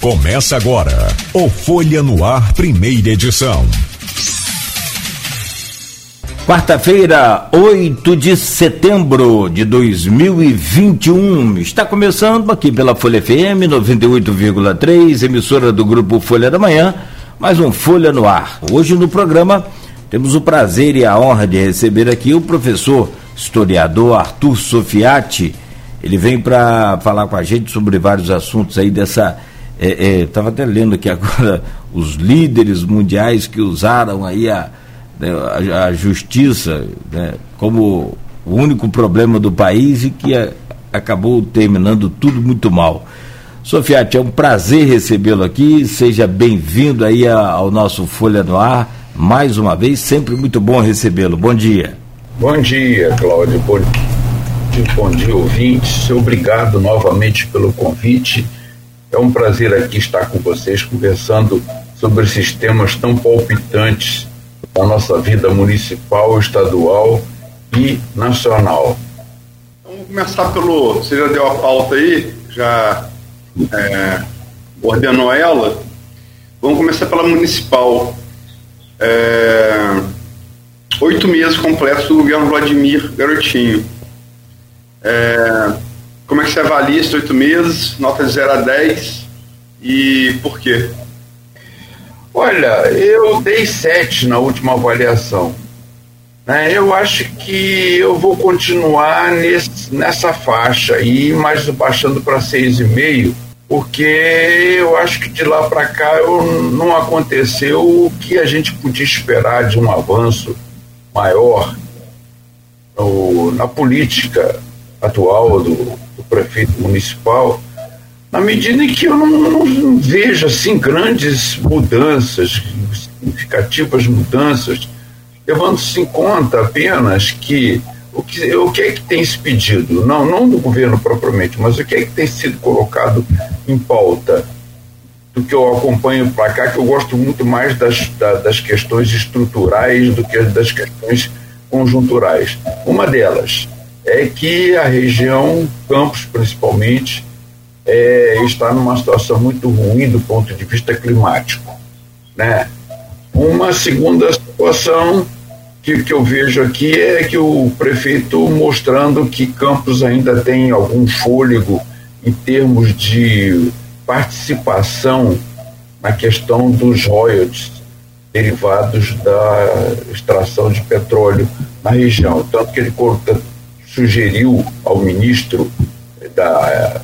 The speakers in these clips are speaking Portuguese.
Começa agora o Folha no Ar, primeira edição. Quarta-feira, 8 de setembro de 2021. Está começando aqui pela Folha FM 98,3, emissora do grupo Folha da Manhã, mais um Folha no Ar. Hoje no programa temos o prazer e a honra de receber aqui o professor historiador Arthur Sofiati. Ele vem para falar com a gente sobre vários assuntos aí dessa. Estava é, é, até lendo aqui agora os líderes mundiais que usaram aí a, né, a, a justiça né, como o único problema do país e que a, acabou terminando tudo muito mal. Sofiati, é um prazer recebê-lo aqui. Seja bem-vindo aí ao nosso Folha no Ar mais uma vez, sempre muito bom recebê-lo. Bom dia. Bom dia, Cláudio. Bom dia, bom dia, ouvintes. Obrigado novamente pelo convite. É um prazer aqui estar com vocês conversando sobre esses temas tão palpitantes da nossa vida municipal, estadual e nacional. Então, vamos começar pelo. Você já deu a pauta aí, já é, ordenou ela. Vamos começar pela municipal é, oito meses completos do governo Vladimir Garotinho. É, como é que você avalia esses oito meses? Nota de 0 a 10 e por quê? Olha, eu dei sete na última avaliação. Né? Eu acho que eu vou continuar nesse, nessa faixa aí, mas baixando para seis e meio porque eu acho que de lá para cá eu, não aconteceu o que a gente podia esperar de um avanço maior no, na política atual do, prefeito municipal, na medida em que eu não, não vejo assim grandes mudanças, significativas mudanças, levando-se em conta apenas que o que, o que é que tem se pedido? Não, não do governo propriamente, mas o que é que tem sido colocado em pauta? Do que eu acompanho para cá, que eu gosto muito mais das, das questões estruturais do que das questões conjunturais. Uma delas é que a região, Campos principalmente, é, está numa situação muito ruim do ponto de vista climático. Né? Uma segunda situação que, que eu vejo aqui é que o prefeito mostrando que Campos ainda tem algum fôlego em termos de participação na questão dos royalties derivados da extração de petróleo na região. Tanto que ele sugeriu ao ministro da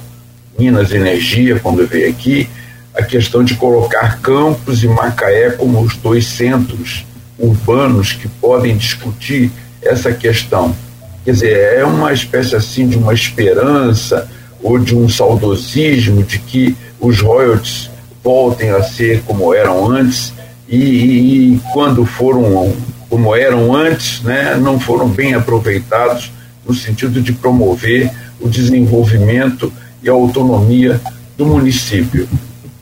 Minas e Energia, quando veio aqui, a questão de colocar Campos e Macaé como os dois centros urbanos que podem discutir essa questão. Quer dizer, é uma espécie assim de uma esperança ou de um saudosismo de que os royalties voltem a ser como eram antes e, e, e quando foram como eram antes, né, não foram bem aproveitados no sentido de promover o desenvolvimento e a autonomia do município.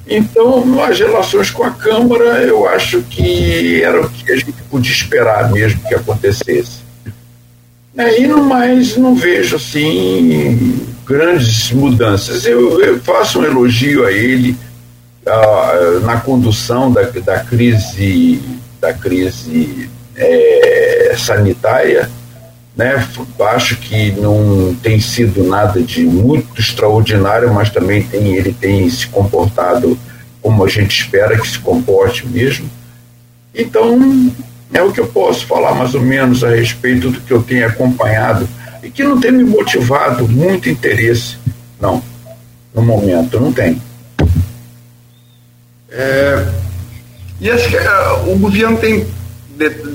Então, as relações com a Câmara, eu acho que era o que a gente podia esperar mesmo que acontecesse. É, e no mais, não vejo assim grandes mudanças. Eu, eu faço um elogio a ele na condução da, da crise, da crise é, sanitária né? Acho que não tem sido nada de muito extraordinário, mas também tem, ele tem se comportado como a gente espera que se comporte mesmo. Então, é o que eu posso falar mais ou menos a respeito do que eu tenho acompanhado e que não tem me motivado muito interesse, não, no momento, não tem. É, e acho que uh, o governo tem,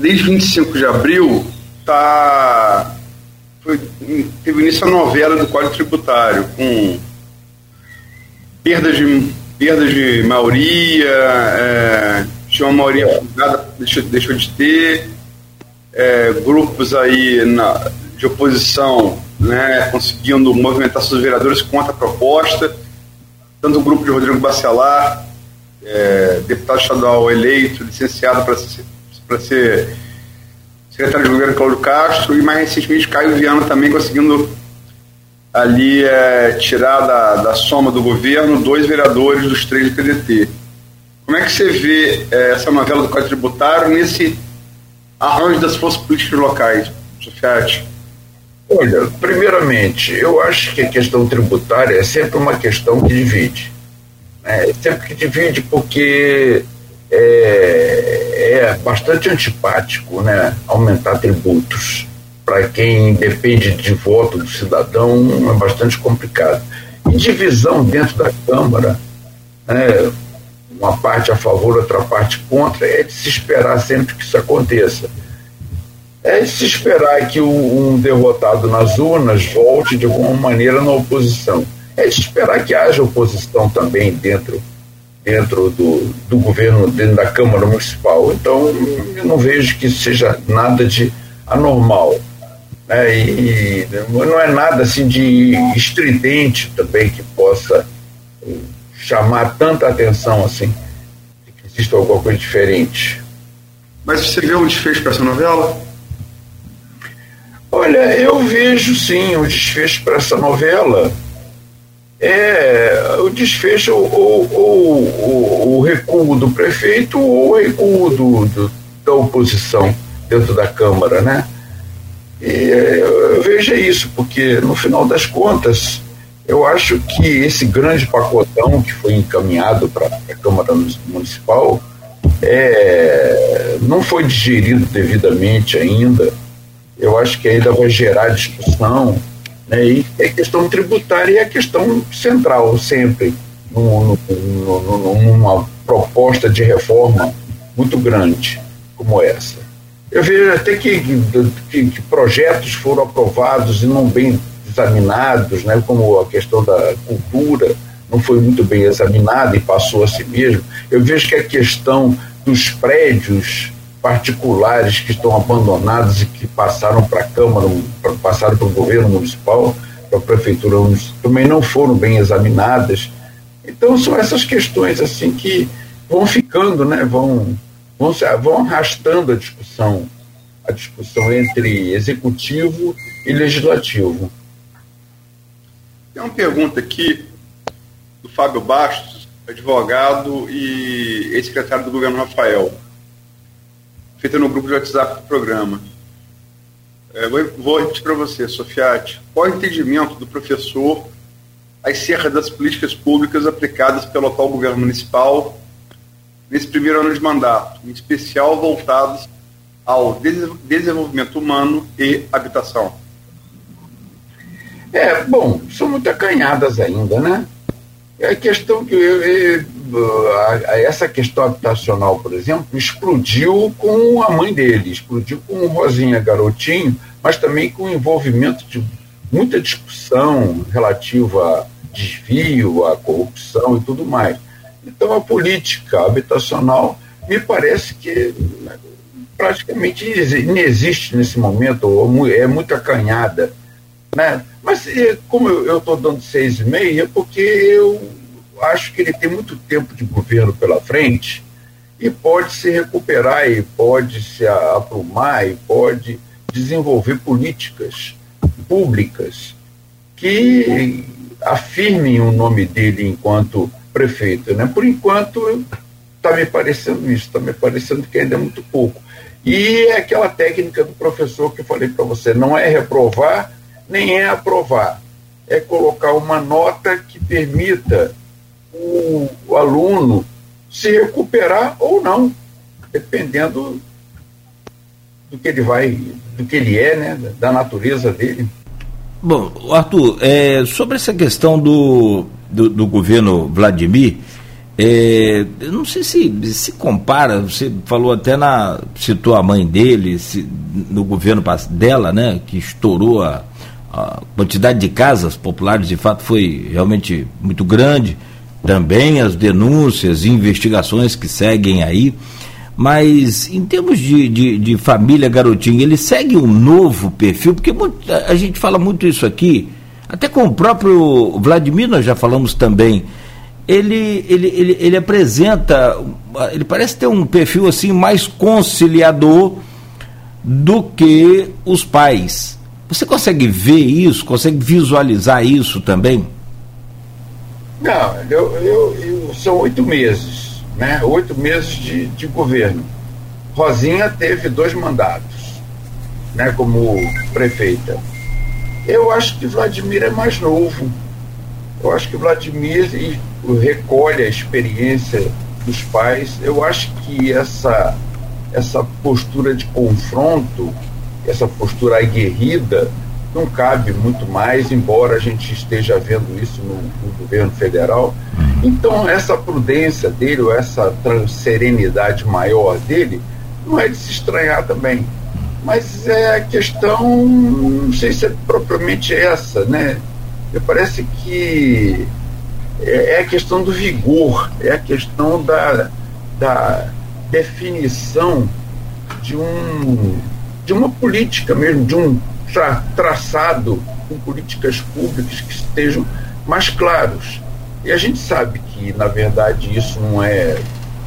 desde 25 de abril, tá foi, teve início a novela do Código Tributário, com perdas de, perdas de maioria, é, tinha uma maioria fugada, deixou, deixou de ter, é, grupos aí na, de oposição né, conseguindo movimentar seus vereadores contra a proposta, tanto o grupo de Rodrigo Bacelar, é, deputado estadual eleito, licenciado para ser, ser secretário de governo Cláudio Castro e mais recentemente Caio Viana também conseguindo ali é tirar da, da soma do governo dois vereadores dos três do PDT. Como é que você vê é, essa novela do Código Tributário nesse arranjo das forças políticas locais, Sofiati? Olha, primeiramente, eu acho que a questão tributária é sempre uma questão que divide. Né? É sempre que divide porque é, é bastante antipático né? aumentar tributos. Para quem depende de voto do cidadão, é bastante complicado. E divisão dentro da Câmara, né? uma parte a favor, outra parte contra, é de se esperar sempre que isso aconteça é se esperar que um derrotado nas urnas volte de alguma maneira na oposição. É de esperar que haja oposição também dentro, dentro do, do governo, dentro da Câmara Municipal. Então, eu não vejo que isso seja nada de anormal. Né? E, não é nada assim de estridente também que possa chamar tanta atenção assim, que exista alguma coisa diferente. Mas você viu um desfecho para essa novela? Olha, eu vejo sim o desfecho para essa novela. É o desfecho ou, ou, o recuo do prefeito ou o recuo do, do, da oposição dentro da Câmara, né? E eu vejo isso, porque no final das contas, eu acho que esse grande pacotão que foi encaminhado para a Câmara Municipal é, não foi digerido devidamente ainda eu acho que ainda vai gerar discussão. Né? E a questão tributária é a questão central, sempre, numa proposta de reforma muito grande como essa. Eu vejo até que, que, que projetos foram aprovados e não bem examinados, né? como a questão da cultura não foi muito bem examinada e passou a si mesmo. Eu vejo que a questão dos prédios particulares que estão abandonados e que passaram para a Câmara, passaram para o governo municipal, para a prefeitura também não foram bem examinadas. Então são essas questões assim que vão ficando, né? Vão vão, vão arrastando a discussão, a discussão entre executivo e legislativo. Tem uma pergunta aqui do Fábio Bastos, advogado e ex-secretário do governo Rafael feita no grupo de WhatsApp do programa. É, vou, vou repetir para você, Sofiati. Qual o entendimento do professor acerca das políticas públicas aplicadas pelo atual governo municipal nesse primeiro ano de mandato, em especial voltados ao desenvolvimento humano e habitação? É, bom, são muito acanhadas ainda, né? É a questão que eu, eu, essa questão habitacional, por exemplo, explodiu com a mãe dele, explodiu com o Rosinha Garotinho, mas também com o envolvimento de muita discussão relativa a desvio, a corrupção e tudo mais. Então, a política habitacional me parece que praticamente inexiste nesse momento, ou é muito acanhada. Né? Mas como eu estou dando seis e meia, é porque eu acho que ele tem muito tempo de governo pela frente e pode se recuperar e pode se aprumar e pode desenvolver políticas públicas que afirmem o nome dele enquanto prefeito. Né? Por enquanto, está me parecendo isso, está me parecendo que ainda é muito pouco. E é aquela técnica do professor que eu falei para você, não é reprovar, nem é aprovar. É colocar uma nota que permita o, o aluno se recuperar ou não, dependendo do que ele vai, do que ele é, né, da natureza dele. Bom, Arthur, é, sobre essa questão do, do, do governo Vladimir, é, eu não sei se se compara, você falou até na. citou a mãe dele, se, no governo dela, né, que estourou a, a quantidade de casas populares, de fato, foi realmente muito grande também as denúncias investigações que seguem aí. Mas em termos de, de, de, família garotinho, ele segue um novo perfil, porque muito, a gente fala muito isso aqui, até com o próprio Vladimir nós já falamos também. Ele, ele, ele, ele apresenta, ele parece ter um perfil assim mais conciliador do que os pais. Você consegue ver isso? Consegue visualizar isso também? Não, eu, eu, eu são oito meses, né? Oito meses de, de governo. Rosinha teve dois mandatos, né? Como prefeita. Eu acho que Vladimir é mais novo. Eu acho que Vladimir recolhe a experiência dos pais. Eu acho que essa, essa postura de confronto, essa postura aguerrida, não cabe muito mais, embora a gente esteja vendo isso no, no governo federal. Uhum. Então, essa prudência dele, ou essa serenidade maior dele, não é de se estranhar também. Mas é a questão, não sei se é propriamente essa, né? Me parece que é, é a questão do vigor, é a questão da, da definição de, um, de uma política mesmo, de um tra, traçado com políticas públicas que estejam mais claros. E a gente sabe que, na verdade, isso não é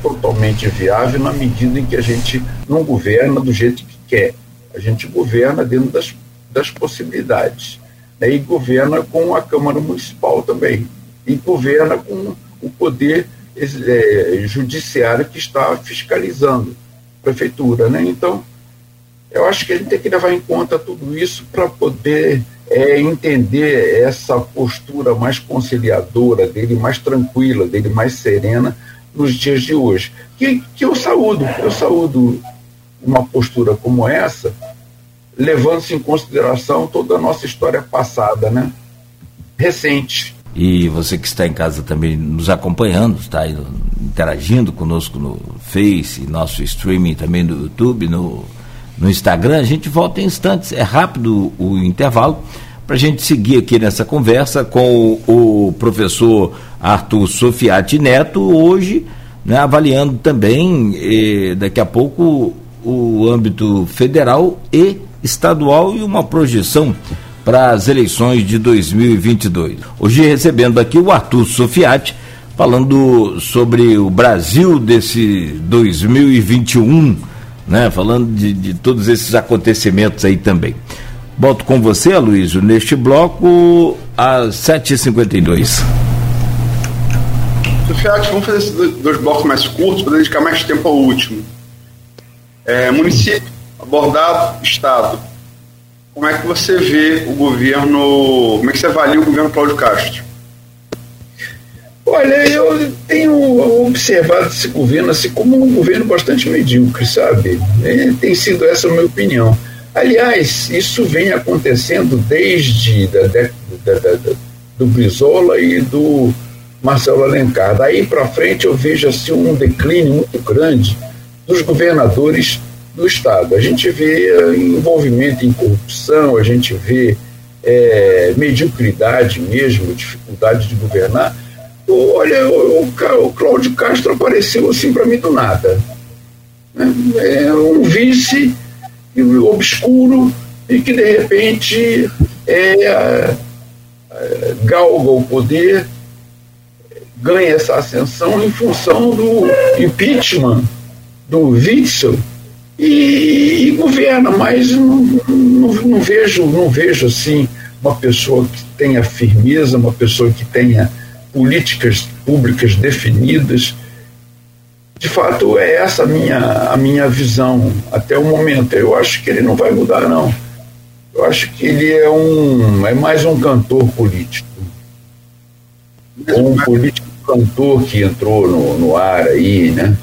totalmente viável na medida em que a gente não governa do jeito que quer. A gente governa dentro das, das possibilidades. Né? E governa com a Câmara Municipal também e governa com o poder é, judiciário que está fiscalizando a prefeitura. Né? Então, eu acho que a gente tem que levar em conta tudo isso para poder é, entender essa postura mais conciliadora dele, mais tranquila dele, mais serena nos dias de hoje. Que, que eu saúdo, eu saúdo uma postura como essa, levando-se em consideração toda a nossa história passada, né? Recente. E você que está em casa também nos acompanhando, está interagindo conosco no Face, nosso streaming também no YouTube, no, no Instagram. A gente volta em instantes, é rápido o intervalo, para a gente seguir aqui nessa conversa com o, o professor Arthur Sofiati Neto, hoje né, avaliando também, eh, daqui a pouco, o âmbito federal e estadual e uma projeção para as eleições de 2022. Hoje recebendo aqui o Arthur Sofiati, falando sobre o Brasil desse 2021, né? Falando de, de todos esses acontecimentos aí também. Volto com você, Aloysio, neste bloco às 7h52. Sofiati, vamos fazer esses dois blocos mais curtos para dedicar mais tempo ao último. É, município abordado, Estado como é que você vê o governo, como é que você avalia o governo Cláudio Castro? Olha, eu tenho observado esse governo assim como um governo bastante medíocre, sabe? É, tem sido essa a minha opinião. Aliás, isso vem acontecendo desde da, da, da, do Brizola e do Marcelo Alencar. Daí para frente eu vejo assim um declínio muito grande dos governadores do Estado. A gente vê eh, envolvimento em corrupção, a gente vê é, mediocridade mesmo, dificuldade de governar. Olha, o, o Cláudio Castro apareceu assim para mim do nada. É um vice obscuro e que de repente é, é, galga o poder, ganha essa ascensão em função do impeachment do Witzel e, e governa, mas não, não, não, vejo, não vejo assim uma pessoa que tenha firmeza, uma pessoa que tenha políticas públicas definidas. De fato, é essa a minha, a minha visão até o momento. Eu acho que ele não vai mudar, não. Eu acho que ele é um é mais um cantor político. Ou um político cantor que entrou no, no ar aí, né?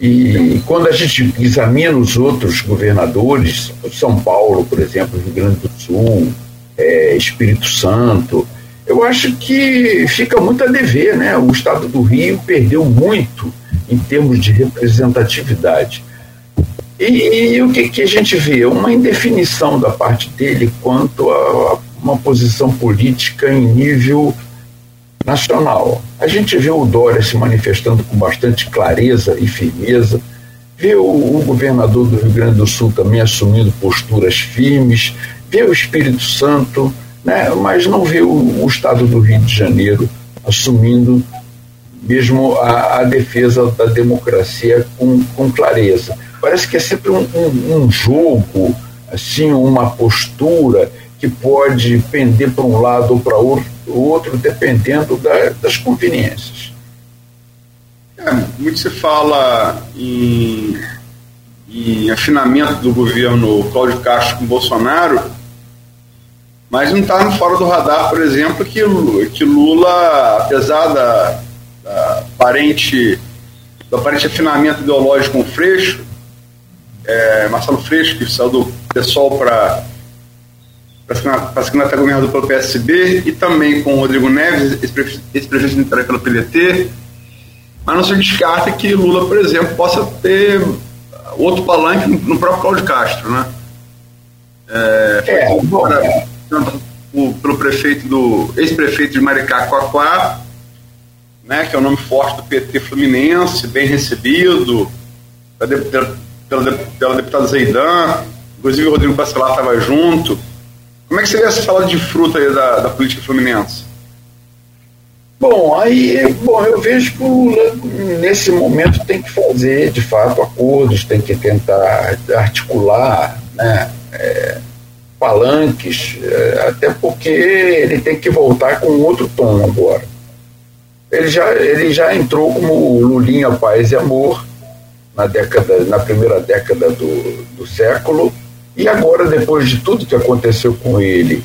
E quando a gente examina os outros governadores, São Paulo, por exemplo, Rio Grande do Sul, é, Espírito Santo, eu acho que fica muito a dever, né? O estado do Rio perdeu muito em termos de representatividade. E, e o que, que, a gente vê? Uma indefinição da parte dele quanto a, a uma posição política em nível nacional. A gente vê o Dória se manifestando com bastante clareza e firmeza, vê o, o, governador do Rio Grande do Sul também assumindo posturas firmes, vê o Espírito Santo, né, mas não o, o estado do Rio de Janeiro assumindo mesmo a, a defesa da democracia com, com clareza. Parece que é sempre um, um, um jogo assim uma postura que pode pender para um lado ou para o outro, dependendo da, das conveniências. É, muito se fala em, em afinamento do governo Cláudio Castro com Bolsonaro, mas não está fora do radar, por exemplo, que, que Lula, apesar da, da aparente, do aparente afinamento ideológico com o Freixo, é, Marcelo Freixo, que saiu do pessoal para para se candidatar a governador pelo PSB e também com o Rodrigo Neves, ex-prefeito de Niterói pelo PDT, mas não se descarta que Lula, por exemplo, possa ter outro palanque no próprio Cláudio Castro, né? É, é, bom, é. Pelo prefeito do ex-prefeito de Maricá, Coaquá, né, que é o nome forte do PT Fluminense, bem recebido, pela, pela, pela deputada Zeidan, inclusive o Rodrigo Bacelar estava junto. Como é que seria essa fala de fruta aí da, da política fluminense? Bom, aí bom, eu vejo que o nesse momento, tem que fazer, de fato, acordos, tem que tentar articular né, é, palanques, é, até porque ele tem que voltar com outro tom agora. Ele já, ele já entrou como Lulinha Paz e Amor na, década, na primeira década do, do século, e agora, depois de tudo que aconteceu com ele,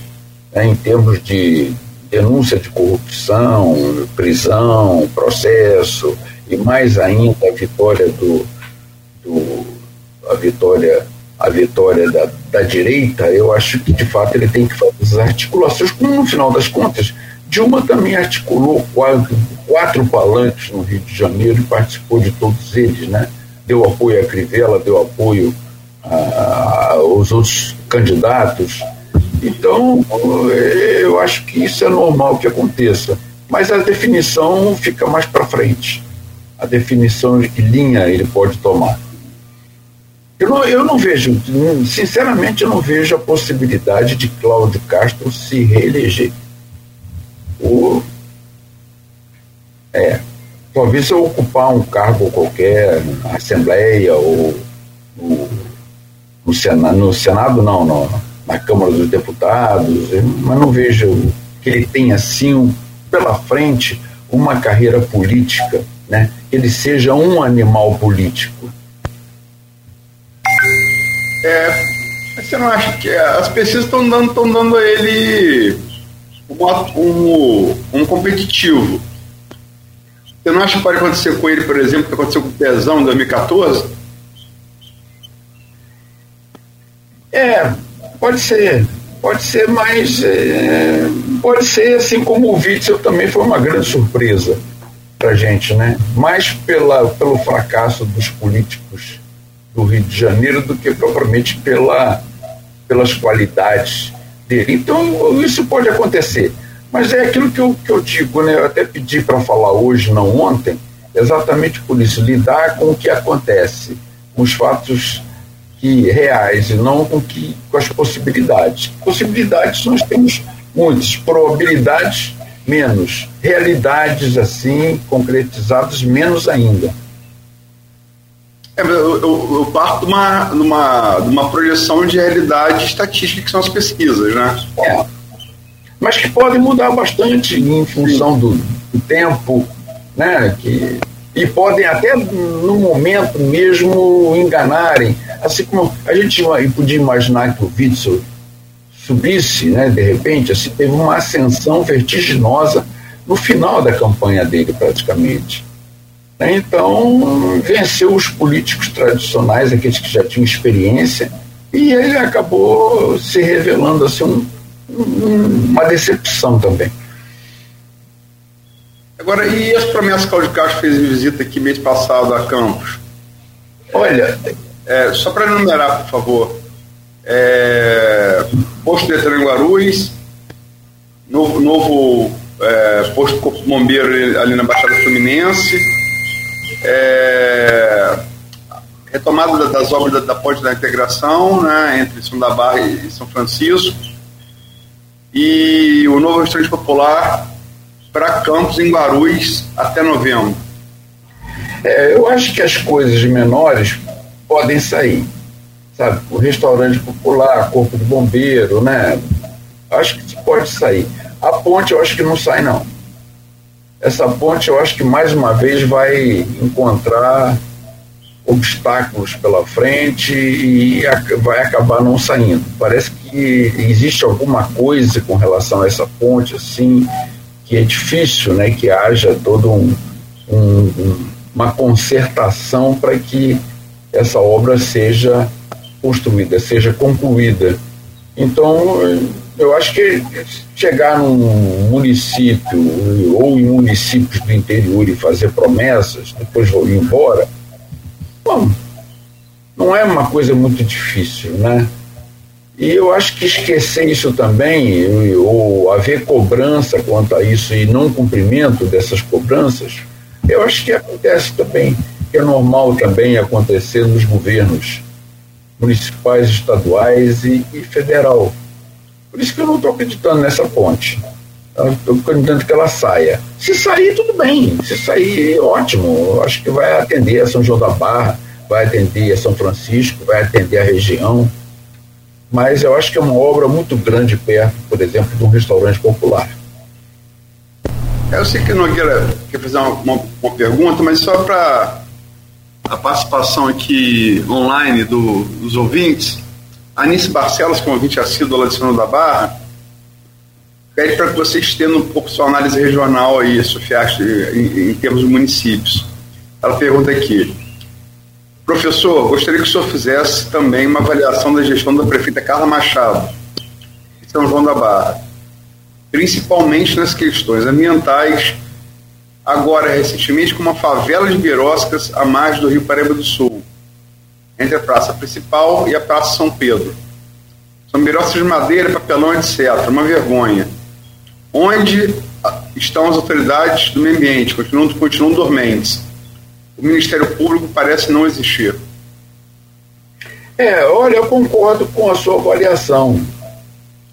né, em termos de denúncia de corrupção, prisão, processo, e mais ainda a vitória do, do a vitória a vitória da, da direita, eu acho que de fato ele tem que fazer as articulações, como no final das contas Dilma também articulou quatro, quatro palanques no Rio de Janeiro e participou de todos eles, né? Deu apoio a Crivella, deu apoio aos outros candidatos. Então, eu acho que isso é normal que aconteça. Mas a definição fica mais para frente. A definição de que linha ele pode tomar. Eu não, eu não vejo, sinceramente, eu não vejo a possibilidade de Cláudio Castro se reeleger ou é, talvez eu ocupar um cargo qualquer na Assembleia ou no, no, Senado, no Senado não, no, na Câmara dos Deputados, mas não vejo que ele tenha assim pela frente uma carreira política, né? que ele seja um animal político. É, você não acha que as pesquisas estão dando, dando a ele um, um competitivo. Você não acha que pode acontecer com ele, por exemplo, o que aconteceu com o Pezão em 2014? É, pode ser. Pode ser, mas é, pode ser assim como o Witzel também foi uma grande surpresa para gente, né? Mais pela, pelo fracasso dos políticos do Rio de Janeiro do que propriamente pela, pelas qualidades dele. Então, isso pode acontecer. Mas é aquilo que eu, que eu digo, né? Eu até pedi para falar hoje, não ontem, exatamente por isso, lidar com o que acontece, com os fatos que reais e não com, que, com as possibilidades. Possibilidades nós temos muitas, probabilidades menos, realidades assim concretizadas menos ainda. É, eu, eu, eu, parto de uma, de, uma, de uma projeção de realidade estatística que são as pesquisas, né? É. Mas que podem mudar bastante em função do, do, tempo, né? Que, e podem até no momento mesmo enganarem. Assim como a gente podia imaginar que o Witzel subisse, né, de repente, assim, teve uma ascensão vertiginosa no final da campanha dele, praticamente. Né? Então, venceu os políticos tradicionais, aqueles que já tinham experiência, e ele acabou se revelando assim, um, um, uma decepção também. Agora, e as promessas que o Cláudio Castro fez em visita aqui mês passado a Campos? Olha. É, só para enumerar, por favor. É, posto de Guarulhos, novo, novo é, posto bombeiro ali na Baixada Fluminense, é, retomada das obras da, da ponte da integração né, entre São Barra e São Francisco e o novo restaurante popular para Campos em Guarulhos até novembro. É, eu acho que as coisas menores podem sair. sabe? O restaurante popular, corpo de bombeiro, né? Acho que pode sair. A ponte eu acho que não sai, não. Essa ponte eu acho que mais uma vez vai encontrar obstáculos pela frente e vai acabar não saindo. Parece que existe alguma coisa com relação a essa ponte, assim, que é difícil, né, que haja todo um, um uma concertação para que essa obra seja construída, seja concluída. Então, eu acho que chegar num município ou em municípios do interior e fazer promessas, depois vou embora, bom, não é uma coisa muito difícil, né? E eu acho que esquecer isso também, ou haver cobrança quanto a isso e não cumprimento dessas cobranças, eu acho que acontece também, que é normal também acontecer nos governos municipais, estaduais e, e federal. Por isso que eu não estou acreditando nessa ponte. Estou acreditando que ela saia. Se sair, tudo bem. Se sair, ótimo. Eu acho que vai atender a São João da Barra, vai atender a São Francisco, vai atender a região. Mas eu acho que é uma obra muito grande perto, por exemplo, de um restaurante popular. Eu sei que não quer fazer uma, uma, uma pergunta, mas só para a participação aqui online do, dos ouvintes. Anice Barcelos, que é um assíduo lá de da Barra, pede para que você estenda um pouco sua análise regional aí, Sofiaste, em, em termos de municípios. Ela pergunta aqui, professor, gostaria que o senhor fizesse também uma avaliação da gestão da prefeita Carla Machado, de São João da Barra, principalmente nas questões ambientais, agora recentemente com uma favela de biroscas à margem do Rio Paraíba do Sul, entre a praça principal e a praça São Pedro. São biroscas de madeira, papelão, etc. Uma vergonha. Onde estão as autoridades do meio ambiente? Continuam, continuam dormentes. O Ministério Público parece não existir. É, olha, eu concordo com a sua avaliação.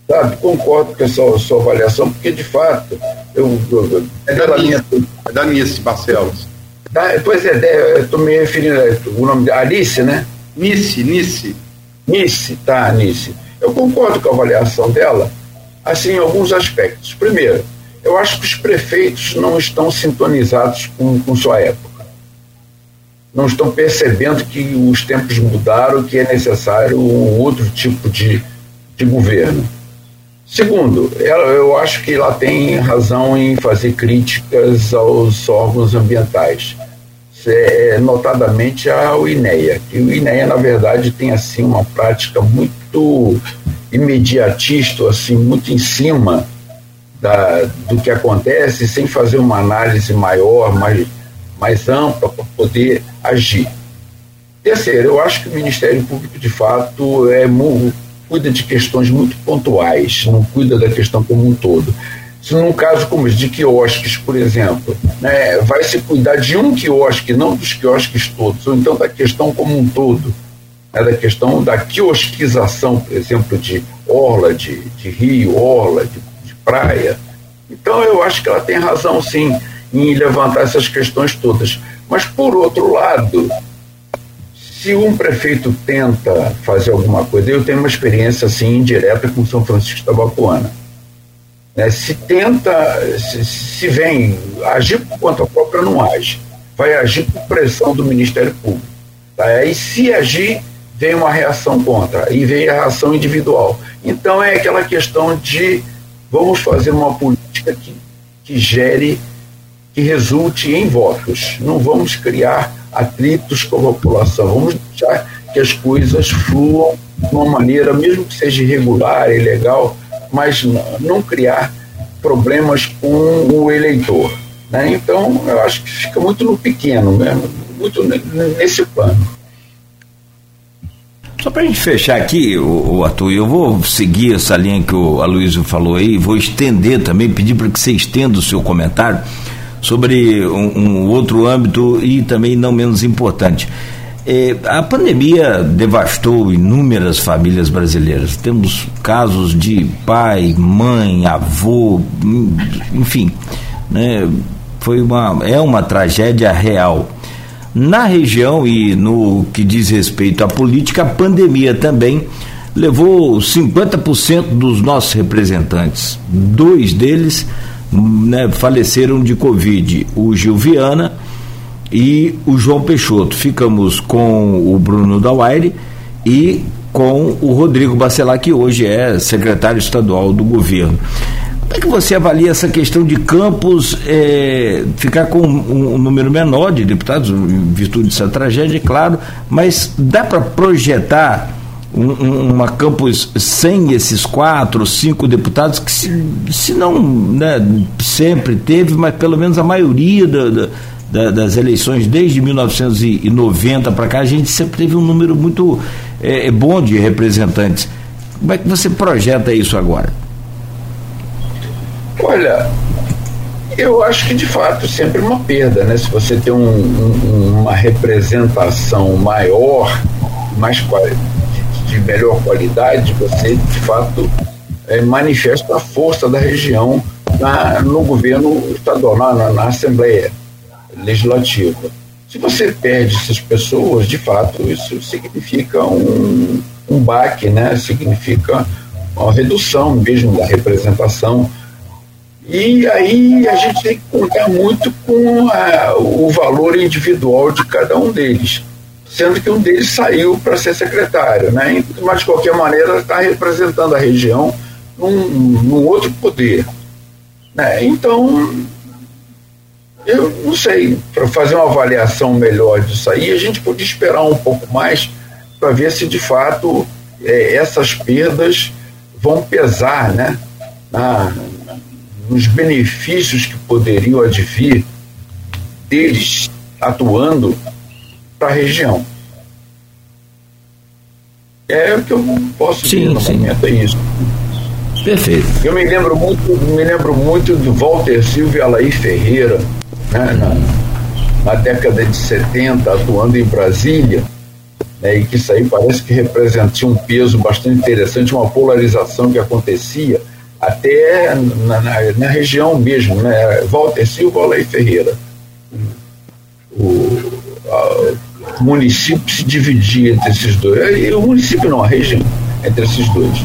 Sabe, concordo com a sua, sua avaliação, porque de fato, eu, eu, é da minha, é da Nice Barcelos. Da, pois é, estou me referindo o nome de Alice, né? Nice, Nice. Nice, tá, Nice. Eu concordo com a avaliação dela, assim, em alguns aspectos. Primeiro, eu acho que os prefeitos não estão sintonizados com, com sua época. Não estão percebendo que os tempos mudaram, que é necessário um outro tipo de, de governo. Segundo, eu acho que ela tem razão em fazer críticas aos órgãos ambientais é, notadamente ao INEA. E o INEA, na verdade, tem assim uma prática muito imediatista, assim, muito em cima da, do que acontece, sem fazer uma análise maior, mais, mais ampla, para poder agir. Terceiro, eu acho que o Ministério Público, de fato, é, cuida de questões muito pontuais, não cuida da questão como um todo. Se num caso como esse de quiosques, por exemplo, né, vai se cuidar de um quiosque, não dos quiosques todos, ou então da questão como um todo, né, da questão da quiosquização, por exemplo, de orla, de, de rio, orla, de, de praia. Então eu acho que ela tem razão sim em levantar essas questões todas. Mas por outro lado, se um prefeito tenta fazer alguma coisa, eu tenho uma experiência assim indireta com São Francisco da Bapuana né, se tenta, se, se vem agir por conta própria, não age. Vai agir por pressão do Ministério Público. Tá? Aí, se agir, vem uma reação contra, e vem a reação individual. Então, é aquela questão de vamos fazer uma política que, que gere, que resulte em votos. Não vamos criar atritos com a população, vamos deixar que as coisas fluam de uma maneira, mesmo que seja irregular, ilegal, mas não criar problemas com o eleitor. Né? Então, eu acho que fica muito no pequeno mesmo, muito nesse plano. Só para a gente fechar aqui, o, o Arthur, eu vou seguir essa linha que o Aloysio falou aí, vou estender também, pedir para que você estenda o seu comentário sobre um, um outro âmbito e também não menos importante. É, a pandemia devastou inúmeras famílias brasileiras. Temos casos de pai, mãe, avô, enfim, né? Foi uma, é uma tragédia real. na região e no que diz respeito à política, a pandemia também levou 50% dos nossos representantes. Dois deles né, faleceram de Covid, o Gil Viana e o João Peixoto. Ficamos com o Bruno Dawaire e com o Rodrigo Bacelar, que hoje é secretário estadual do governo. Como é que você avalia essa questão de Campos é, ficar com um, um, número menor de deputados, em virtude dessa tragédia, é claro, mas dá para projetar uma Campos sem esses quatro, cinco deputados, que se, se não né, sempre teve, mas pelo menos a maioria da, da da, das eleições desde 1990 para cá, a gente sempre teve um número muito é, é, bom de representantes. Como é que você projeta isso agora? Olha, eu acho que de fato sempre uma perda, né? Se você tem um, um, uma representação maior, mais de, de melhor qualidade, você de fato é, manifesta a força da região na, no governo estadual, na, na Assembleia legislativa. Se você perde essas pessoas, de fato, isso significa um, um baque, né? significa uma redução mesmo da representação. E aí a gente tem que contar muito com a, o valor individual de cada um deles, sendo que um deles saiu para ser secretário, né? mas de qualquer maneira está representando a região num, num outro poder. Né? Então, eu não sei, para fazer uma avaliação melhor disso aí, a gente podia esperar um pouco mais para ver se de fato é, essas perdas vão pesar né, na, nos benefícios que poderiam advir deles atuando para a região. É o que eu posso sim, dizer no sim. momento, é isso. Perfeito. Eu me lembro muito, me lembro muito do Walter Silva e Alaí Ferreira, né, na, na, década de 70, atuando em Brasília, né, e que isso aí parece que representou um peso bastante interessante, uma polarização que acontecia até na, na, na região mesmo, né, Walter Silva Alaí Ferreira. O, a, o município se dividia entre esses dois, e o município não, a região, entre esses dois.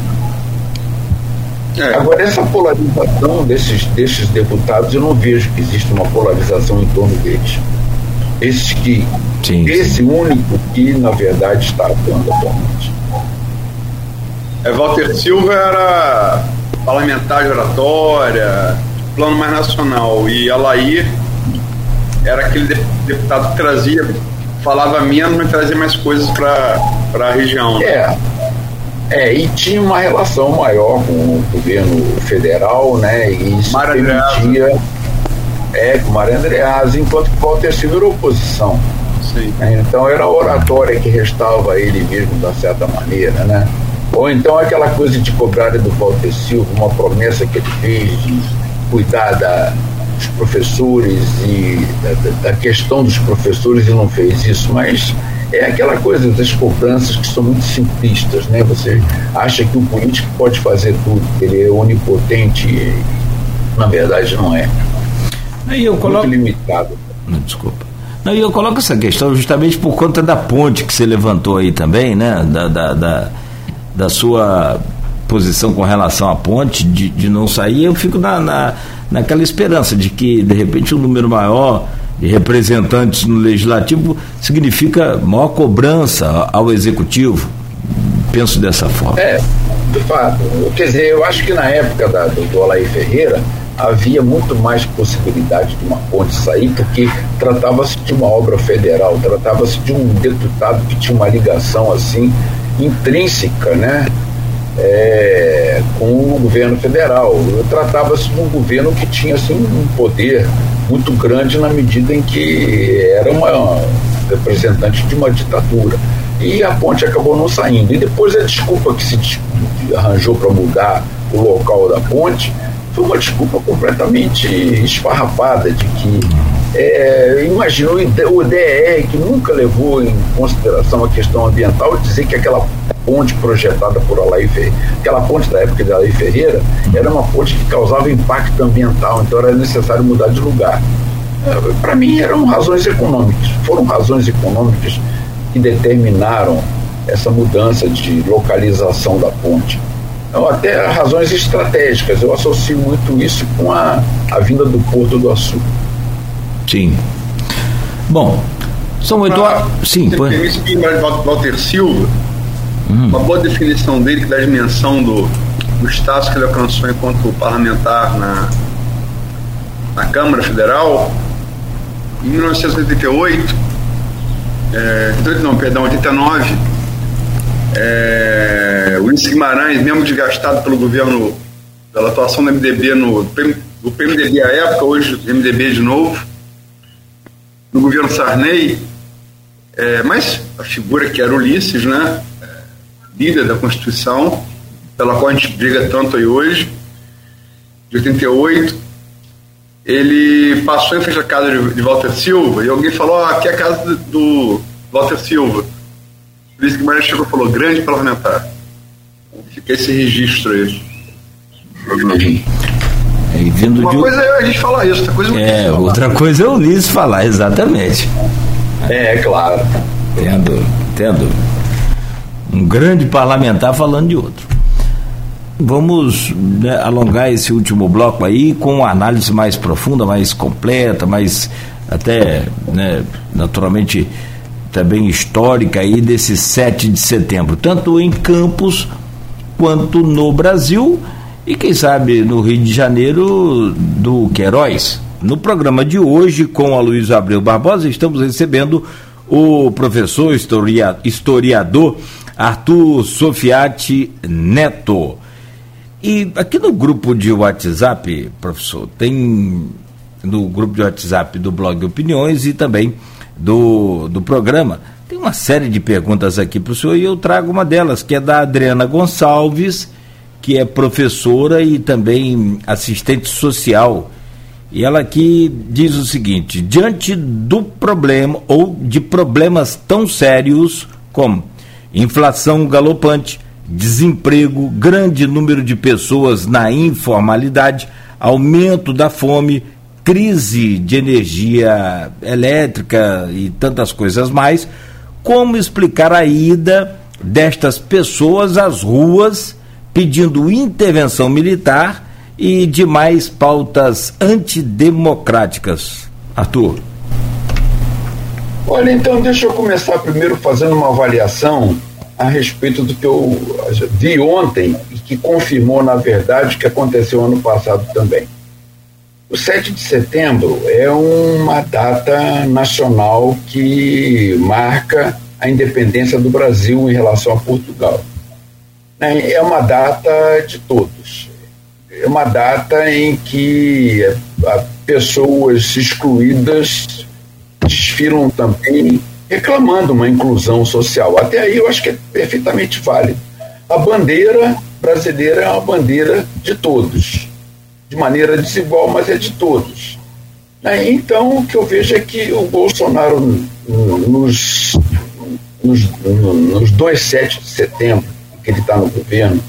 É. Agora, essa polarização desses, desses deputados, eu não vejo que exista uma polarização em torno deles. Esse que, sim, esse sim. único que, na verdade, está atuando atualmente. É, Walter Silva era parlamentar de oratória, plano mais nacional, e Alair era aquele deputado que trazia, falava menos, mas trazia mais coisas para a região. É. É, e tinha uma relação maior com o governo federal, né? E isso Mara permitia. É, com Maria Andreasa, enquanto que Walter Silva era oposição. Sim. É, então era a oratória que restava a ele mesmo, da certa maneira, né? Ou então aquela coisa de cobrar do Walter Silva, uma promessa que ele fez de cuidar da, dos professores e da, da questão dos professores e não fez isso, mas é aquela coisa das cobranças que são muito simplistas, né? Você acha que o político pode fazer tudo, que ele é onipotente e na verdade não é. Aí eu coloco... Muito limitado. Não, desculpa. Não, e eu coloco essa questão justamente por conta da ponte que você levantou aí também, né? Da, da, da, da sua posição com relação à ponte, de, de não sair, eu fico na, na, naquela esperança de que, de repente, um número maior de representantes no legislativo significa maior cobrança ao executivo. Penso dessa forma. É, de fato. Quer dizer, eu acho que na época da, do, do Alair Ferreira havia muito mais possibilidade de uma ponte sair, porque tratava-se de uma obra federal, tratava-se de um deputado que tinha uma ligação assim intrínseca, né? É, com o governo federal. Tratava-se de um governo que tinha assim, um poder muito grande na medida em que era uma representante de uma ditadura. E a ponte acabou não saindo. E depois a desculpa que se arranjou para mudar o local da ponte foi uma desculpa completamente esfarrapada de que é, imagina o DER que nunca levou em consideração a questão ambiental dizer que aquela ponte projetada por Alaí Ferreira, aquela ponte da época de Alaí Ferreira, era uma ponte que causava impacto ambiental, então era necessário mudar de lugar. para mim eram razões econômicas. Foram razões econômicas que determinaram essa mudança de localização da ponte. Então, até razões estratégicas. Eu associo muito isso com a, a vinda do Porto do Açúcar. Sim. Bom, são oito horas. Sim, põe. Walter Silva, hum. uma boa definição dele que dá a dimensão do, do status que ele alcançou enquanto parlamentar na, na Câmara Federal, em 1988, é, não, perdão, 89, é, o Ulisses Guimarães, mesmo desgastado pelo governo, pela atuação do MDB no do PMDB à época, hoje MDB de novo, no governo Sarney, é, mas a figura que era Ulisses, né, líder da Constituição, pela qual a gente briga tanto aí hoje, de 88, ele passou em frente à casa de, de Walter Silva e alguém falou, ah, aqui é a casa do, do Walter Silva. Por isso que Maria chegou e falou, grande parlamentar. Fica esse registro aí. É, vindo Uma de... coisa é a gente falar isso, outra coisa é, é outra coisa é o Ulisses falar, exatamente. É, é claro. Entendo, entendo. Um grande parlamentar falando de outro. Vamos né, alongar esse último bloco aí com uma análise mais profunda, mais completa, mais até, né, naturalmente, também histórica aí desse 7 de setembro, tanto em Campos quanto no Brasil e quem sabe no Rio de Janeiro do Queiroz. No programa de hoje, com a Luiz Abreu Barbosa, estamos recebendo o professor historiador Arthur Sofiati Neto. E aqui no grupo de WhatsApp, professor, tem no grupo de WhatsApp do blog Opiniões e também do, do programa, tem uma série de perguntas aqui para o senhor e eu trago uma delas, que é da Adriana Gonçalves, que é professora e também assistente social. E ela aqui diz o seguinte: diante do problema ou de problemas tão sérios como inflação galopante, desemprego, grande número de pessoas na informalidade, aumento da fome, crise de energia elétrica e tantas coisas mais, como explicar a ida destas pessoas às ruas pedindo intervenção militar e demais pautas antidemocráticas? Arthur. Olha, então deixa eu começar primeiro fazendo uma avaliação a respeito do que eu vi ontem e que confirmou, na verdade, o que aconteceu ano passado também. O 7 de setembro é uma data nacional que marca a independência do Brasil em relação a Portugal. É, uma data de todos. É uma data em que pessoas excluídas desfilam também reclamando uma inclusão social. Até aí eu acho que é perfeitamente válido. A bandeira brasileira é uma bandeira de todos, de maneira desigual, mas é de todos. Né? Então, o que eu vejo é que o Bolsonaro, nos, nos, nos dois 7 de setembro, que ele está no governo,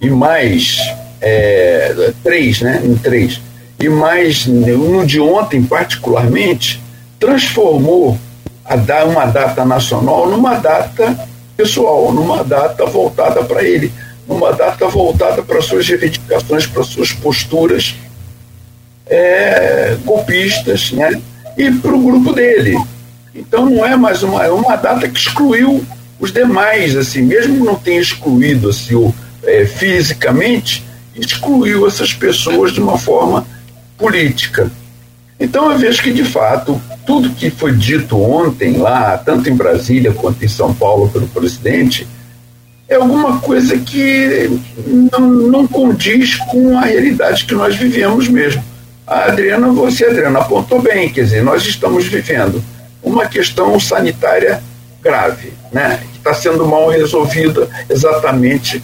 e mais é, três, né? Em três, e mais no de ontem, particularmente, transformou a dar uma data nacional numa data pessoal, numa data voltada para ele, numa data voltada para suas reivindicações, para suas posturas é, golpistas, né? E para o grupo dele. Então não é mais uma, é uma data que excluiu os demais, assim, mesmo não tenha excluído assim, o, é, fisicamente, excluiu essas pessoas de uma forma política. Então eu vejo que, de fato, tudo que foi dito ontem lá, tanto em Brasília quanto em São Paulo pelo presidente, é alguma coisa que não, não condiz com a realidade que nós vivemos mesmo. A Adriana, você, Adriana, apontou bem, quer dizer, nós estamos vivendo uma questão sanitária grave, né, que está sendo mal resolvida exatamente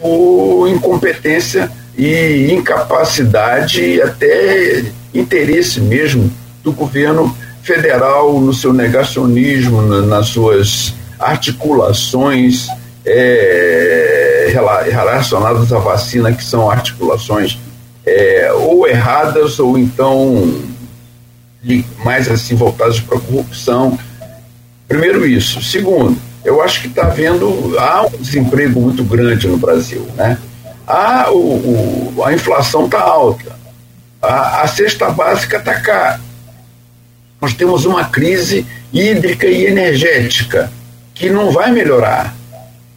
por incompetência e incapacidade e até interesse mesmo do governo federal no seu negacionismo, nas suas articulações é, relacionadas à vacina, que são articulações é, ou erradas ou então mais assim voltadas para a corrupção. Primeiro isso. Segundo, eu acho que está havendo há um desemprego muito grande no Brasil, né? Há o, o a inflação está alta, a, a cesta básica está cara. Nós temos uma crise hídrica e energética que não vai melhorar.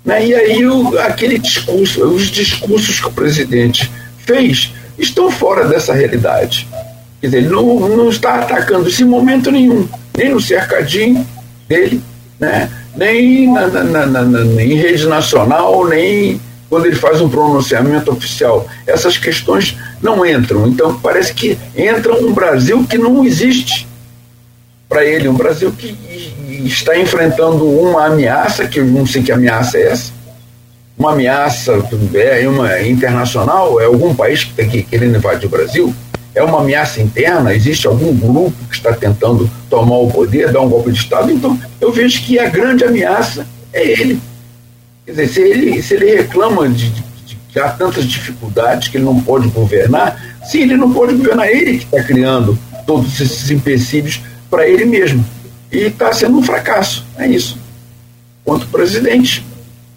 Né? E aí o, aquele discurso, os discursos que o presidente fez estão fora dessa realidade. Quer dizer, ele não, não está atacando isso em momento nenhum, nem no cercadinho dele, né? Nem na, na, na, em rede nacional, nem quando ele faz um pronunciamento oficial. Essas questões não entram. Então, parece que entra um Brasil que não existe para ele, um Brasil que está enfrentando uma ameaça, que eu não sei que ameaça é essa, uma ameaça é uma internacional, é algum país que está querendo invadir o Brasil, é uma ameaça interna, existe algum grupo que está tentando tomar o poder, dar um golpe de Estado, então eu vejo que a grande ameaça é ele. Quer dizer, se ele, se ele reclama de, de, de que há tantas dificuldades que ele não pode governar, sim, ele não pode governar, ele que está criando todos esses empecilhos para ele mesmo. E está sendo um fracasso, é isso. Quanto presidente,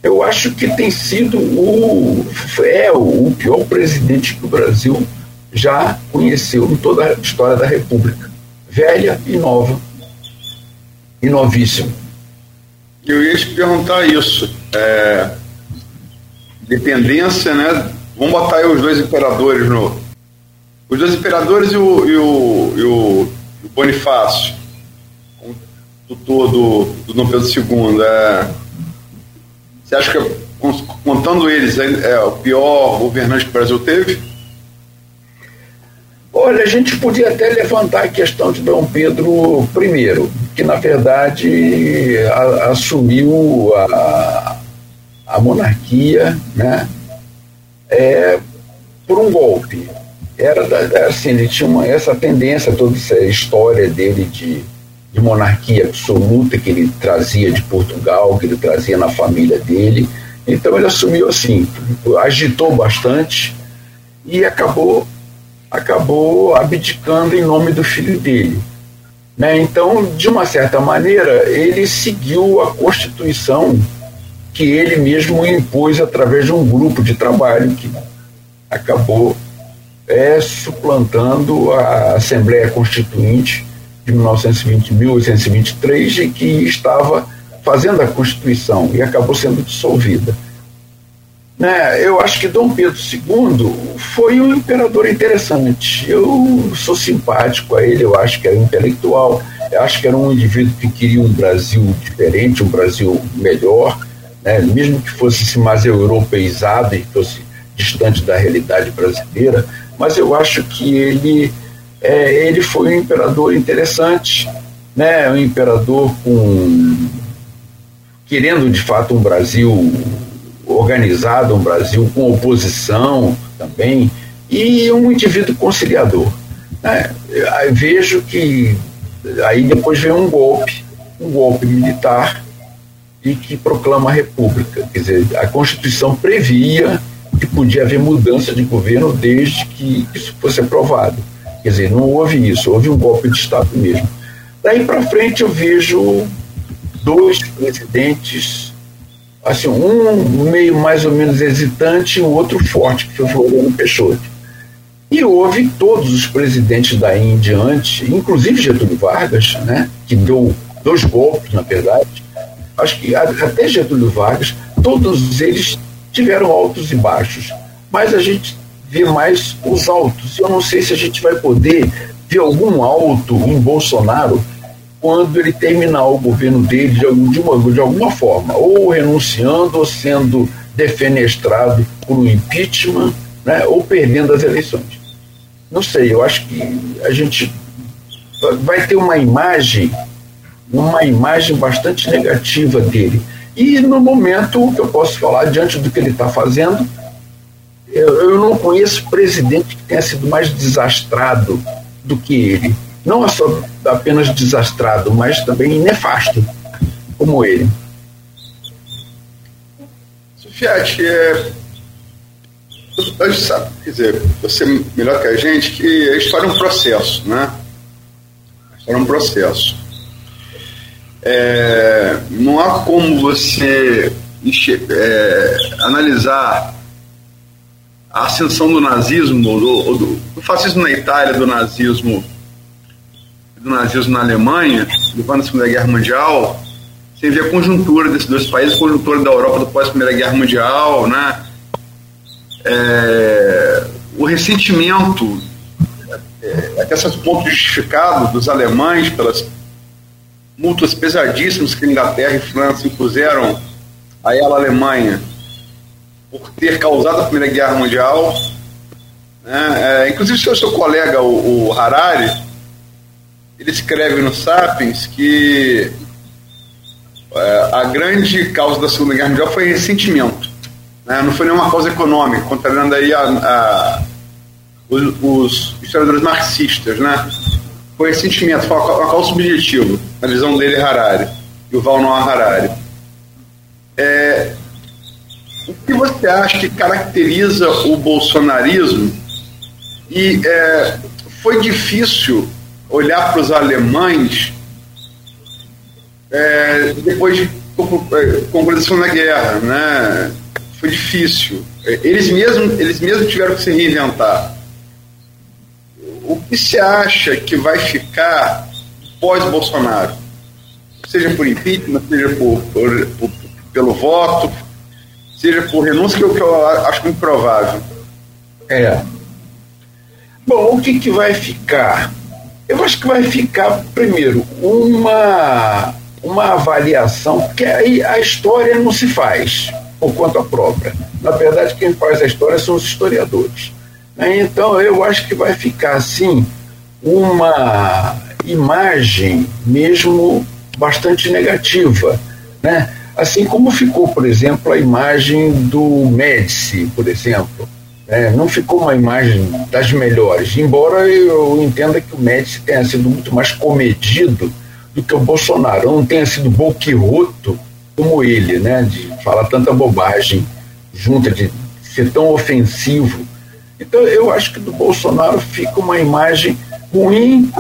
eu acho que tem sido o, é, o pior presidente que o Brasil já conheceu em toda a história da República. Velha e nova. E novíssimo. Eu ia te perguntar isso. É, dependência, né? Vamos botar aí os dois imperadores no. Os dois imperadores e o, e o, e o, o Bonifácio, tutor do, do Dom Pedro II. É, você acha que, contando eles, é, é o pior governante que o Brasil teve? Olha, a gente podia até levantar a questão de Dom Pedro I, que na verdade a, assumiu a, a monarquia né, é, por um golpe. Era assim, ele tinha uma, essa tendência, toda essa história dele de de monarquia absoluta que ele trazia de Portugal, que ele trazia na família dele. Então ele assumiu assim, agitou bastante e acabou acabou abdicando em nome do filho dele. Né? Então, de uma certa maneira, ele seguiu a Constituição que ele mesmo impôs através de um grupo de trabalho que acabou é, suplantando a Assembleia Constituinte de 1920, 1823 e que estava fazendo a Constituição e acabou sendo dissolvida. Né, eu acho que Dom Pedro II foi um imperador interessante. Eu sou simpático a ele, eu acho que era intelectual, eu acho que era um indivíduo que queria um Brasil diferente, um Brasil melhor, né, mesmo que fosse mais europeizado e fosse distante da realidade brasileira, mas eu acho que ele é, ele foi um imperador interessante, né? um imperador com querendo de fato um Brasil organizado, um Brasil com oposição também, e um indivíduo conciliador. Né? vejo que aí depois vem um golpe, um golpe militar e que proclama a República. Quer dizer, a Constituição previa que podia haver mudança de governo desde que isso fosse aprovado. Quer dizer, não houve isso, houve um golpe de Estado mesmo. Daí para frente eu vejo dois presidentes, assim, um meio mais ou menos hesitante e o outro forte, que foi o Floriano Peixoto. E houve todos os presidentes daí em diante, inclusive Getúlio Vargas, né, que deu dois golpes, na verdade. Acho que até Getúlio Vargas, todos eles tiveram altos e baixos. Mas a gente ver mais os altos. Eu não sei se a gente vai poder ver algum alto em Bolsonaro quando ele terminar o governo dele de, de, uma, de alguma forma, ou renunciando, ou sendo defenestrado por um impeachment, né, ou perdendo as eleições. Não sei, eu acho que a gente vai ter uma imagem, uma imagem bastante negativa dele. E no momento o que eu posso falar, diante do que ele está fazendo, eu, eu não conheço presidente que tenha sido mais desastrado do que ele. Não é só apenas desastrado, mas também nefasto, como ele. Sofiati, é, a gente sabe, quer dizer, você melhor que a gente, que a história é um processo, né? Era um processo. É, não há como você é, analisar a ascensão do nazismo, do, do, do, fascismo na Itália, do nazismo, do nazismo na Alemanha, depois da Segunda Guerra Mundial, sem ver a conjuntura desses dois países, a conjuntura da Europa do pós-Primeira Guerra Mundial, né? É, o ressentimento, é, até certo ponto justificado, dos alemães pelas multas pesadíssimas que a Inglaterra e França impuseram a ela, a Alemanha, por ter causado a Primeira Guerra Mundial. Né? É, inclusive, seu, seu colega, o, o, Harari, ele escreve no Sapiens que é, a grande causa da Segunda Guerra Mundial foi ressentimento. Né? Não foi nenhuma causa econômica, contrariando aí a, a, os, os, historiadores marxistas. Né? Foi ressentimento, foi uma, causa subjetiva, na visão dele, Harari, e o Val Noah Harari. É, o que você acha que caracteriza o bolsonarismo? E é, foi difícil olhar para os alemães é, depois de conclusão da guerra, né? Foi difícil. Eles mesmos, eles mesmos tiveram que se reinventar. O que se acha que vai ficar pós-Bolsonaro? Seja por impeachment, seja por, por, por, pelo voto, seja por renúncia, que eu, que eu acho muito provável. É. Bom, o que, que vai ficar? Eu acho que vai ficar, primeiro, uma, uma avaliação, porque aí a história não se faz por conta própria. Na verdade, quem faz a história são os historiadores. Né? Então, eu acho que vai ficar, assim, uma imagem mesmo bastante negativa, né? Assim como ficou, por exemplo, a imagem do Médici, por exemplo. É, não ficou uma imagem das melhores, embora eu entenda que o Médici tenha sido muito mais comedido do que o Bolsonaro. Não tenha sido boquiroto como ele, né, de falar tanta bobagem junta, de ser tão ofensivo. Então eu acho que do Bolsonaro fica uma imagem ruim.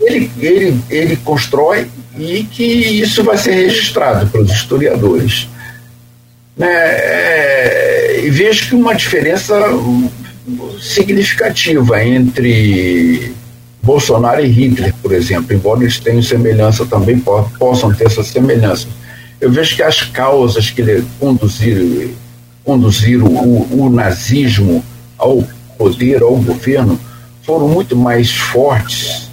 Ele, ele, ele constrói e que isso vai ser registrado pelos historiadores. Né? É, vejo que uma diferença significativa entre Bolsonaro e Hitler, por exemplo, embora eles tenham semelhança também, possam ter essa semelhança. Eu vejo que as causas que conduziram, conduziram o, o nazismo ao poder, ao governo, foram muito mais fortes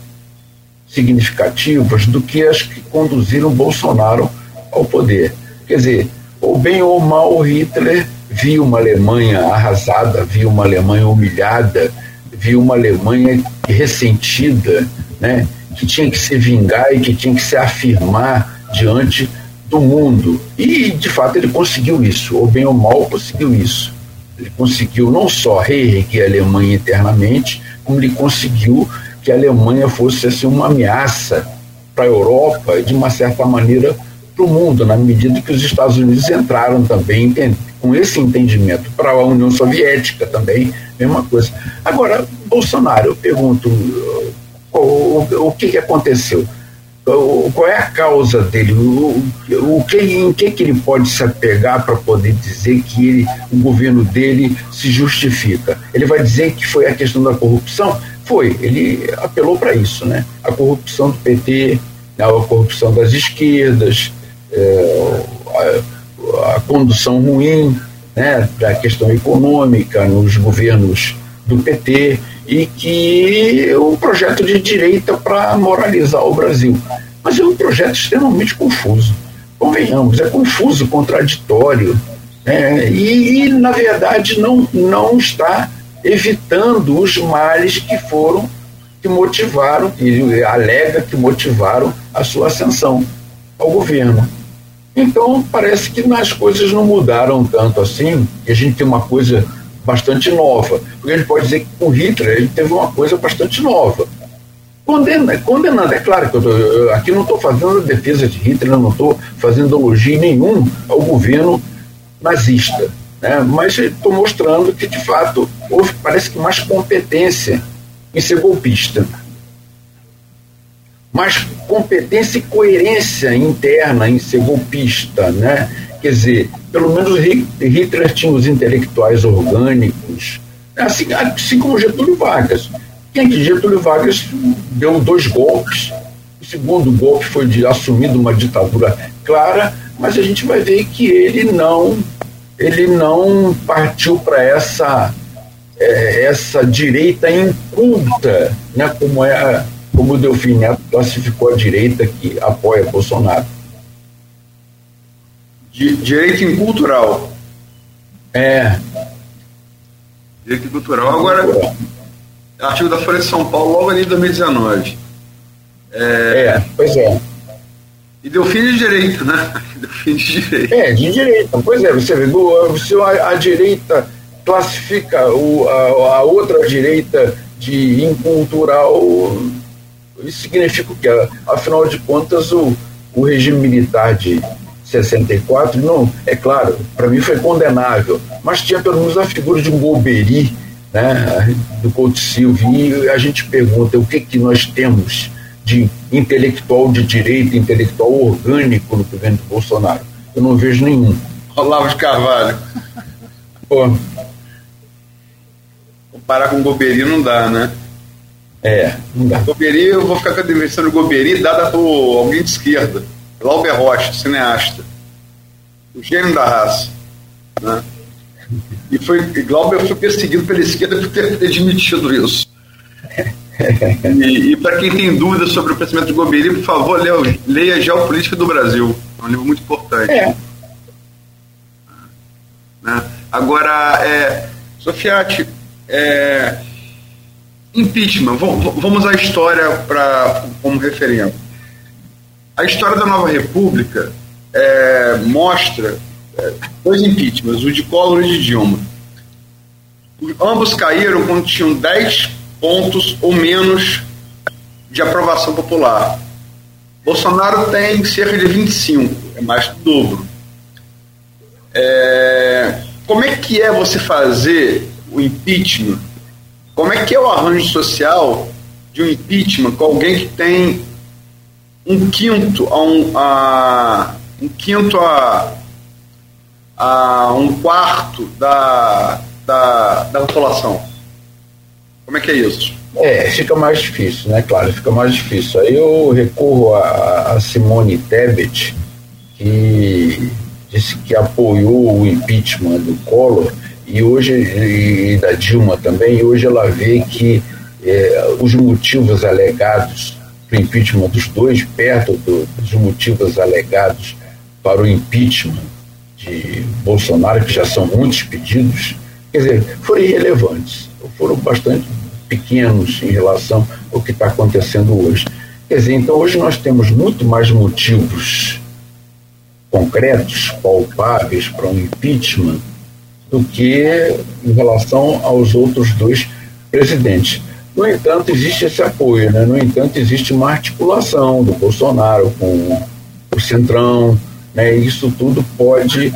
significativas do que as que conduziram Bolsonaro ao poder. Quer dizer, ou bem ou mal, Hitler viu uma Alemanha arrasada, viu uma Alemanha humilhada, viu uma Alemanha ressentida, né, que tinha que se vingar e que tinha que se afirmar diante do mundo. E, de fato, ele conseguiu isso, ou bem ou mal, conseguiu isso. Ele conseguiu não só reerguer a Alemanha internamente, como ele conseguiu que a Alemanha fosse assim, uma ameaça para a Europa e, de uma certa maneira, para o mundo, na medida que os Estados Unidos entraram também com esse entendimento. Para a União Soviética também, mesma coisa. Agora, Bolsonaro, eu pergunto, o, o, o que, que aconteceu? O, qual é a causa dele? O, o que, em que, que ele pode se apegar para poder dizer que ele, o governo dele se justifica? Ele vai dizer que foi a questão da corrupção? Foi, ele apelou para isso, né? A corrupção do PT, a corrupção das esquerdas, é, a, a, condução ruim né, da questão econômica nos governos do PT e que é um projeto de direita para moralizar o Brasil. Mas é um projeto extremamente confuso. Convenhamos, é confuso, contraditório. É, e, e, na verdade, não, não está evitando os males que foram, que motivaram, que alega que motivaram a sua ascensão ao governo. Então, parece que as coisas não mudaram tanto assim, e a gente tem uma coisa bastante nova. Porque a gente pode dizer que com Hitler ele teve uma coisa bastante nova. Condena, condenando, é claro que eu, tô, eu aqui não estou fazendo defesa de Hitler, não estou fazendo elogio nenhum ao governo nazista. Né? Mas estou mostrando que, de fato, houve, parece que mais competência em ser golpista. Mas competência e coerência interna em ser golpista, né? Quer dizer, pelo menos Hitler tinha os intelectuais orgânicos, assim, assim como Getúlio Vargas. Quem que Getúlio Vargas deu dois golpes. O segundo golpe foi de assumir uma ditadura clara, mas a gente vai ver que ele não ele não partiu para essa é, essa direita inculta, né, como é como o Delfim Neto classificou a direita que apoia Bolsonaro. Di, direita incultural. É. Direita incultural. Agora, artigo da Folha de São Paulo, logo ali em 2019. É, é pois é. E deu fim de direita, né? Deu fim de direita. É, de direita. Pois é, você vê, se a, a direita classifica o, a, a, outra direita de incultural, isso significa o quê? Afinal de contas, o, o regime militar de 64, não, é claro, para mim foi condenável, mas tinha pelo menos a figura de um Golbery, né, do Couto Silva, e a gente pergunta o que, que nós temos de intelectual de direita, intelectual orgânico no governo do Bolsonaro. Eu não vejo nenhum. Olavo de Carvalho. Pô. Comparar com o Goberi não dá, né? É, não dá. Goberi, eu vou ficar com a definição do Goberi dada por alguém de esquerda. Glauber Rocha, cineasta. O gênio da raça. Né? E foi, Glauber foi perseguido pela esquerda por ter admitido isso. E, e para quem tem dúvidas sobre o pensamento de Goberi, por favor, leia, leia Geopolítica do Brasil. É um livro muito importante. É. Né? Agora, é, Sofiati, é, impeachment, vamos à história pra, como referendo. A história da Nova República é, mostra é, dois impeachments, o de Collor e o de Dilma. Ambos caíram quando tinham 10 pontos ou menos de aprovação popular. Bolsonaro tem cerca de 25, é mais do dobro. É, como é que é você fazer o impeachment? Como é que é o arranjo social de um impeachment com alguém que tem um quinto a um, a, um quinto a, a um quarto da, da, da população? Como é que é isso? É, fica mais difícil, né? Claro, fica mais difícil. Aí eu recorro a, a Simone Tebet, que disse que apoiou o impeachment do Collor e hoje e da Dilma também, e hoje ela vê que é, os motivos alegados para o impeachment dos dois, perto do, dos motivos alegados para o impeachment de Bolsonaro, que já são muitos pedidos, quer dizer, foram irrelevantes, foram bastante pequenos em relação ao que está acontecendo hoje. Quer dizer, então hoje nós temos muito mais motivos concretos, palpáveis para um impeachment do que em relação aos outros dois presidentes. No entanto, existe esse apoio, né? no entanto, existe uma articulação do Bolsonaro com o Centrão, né? isso tudo pode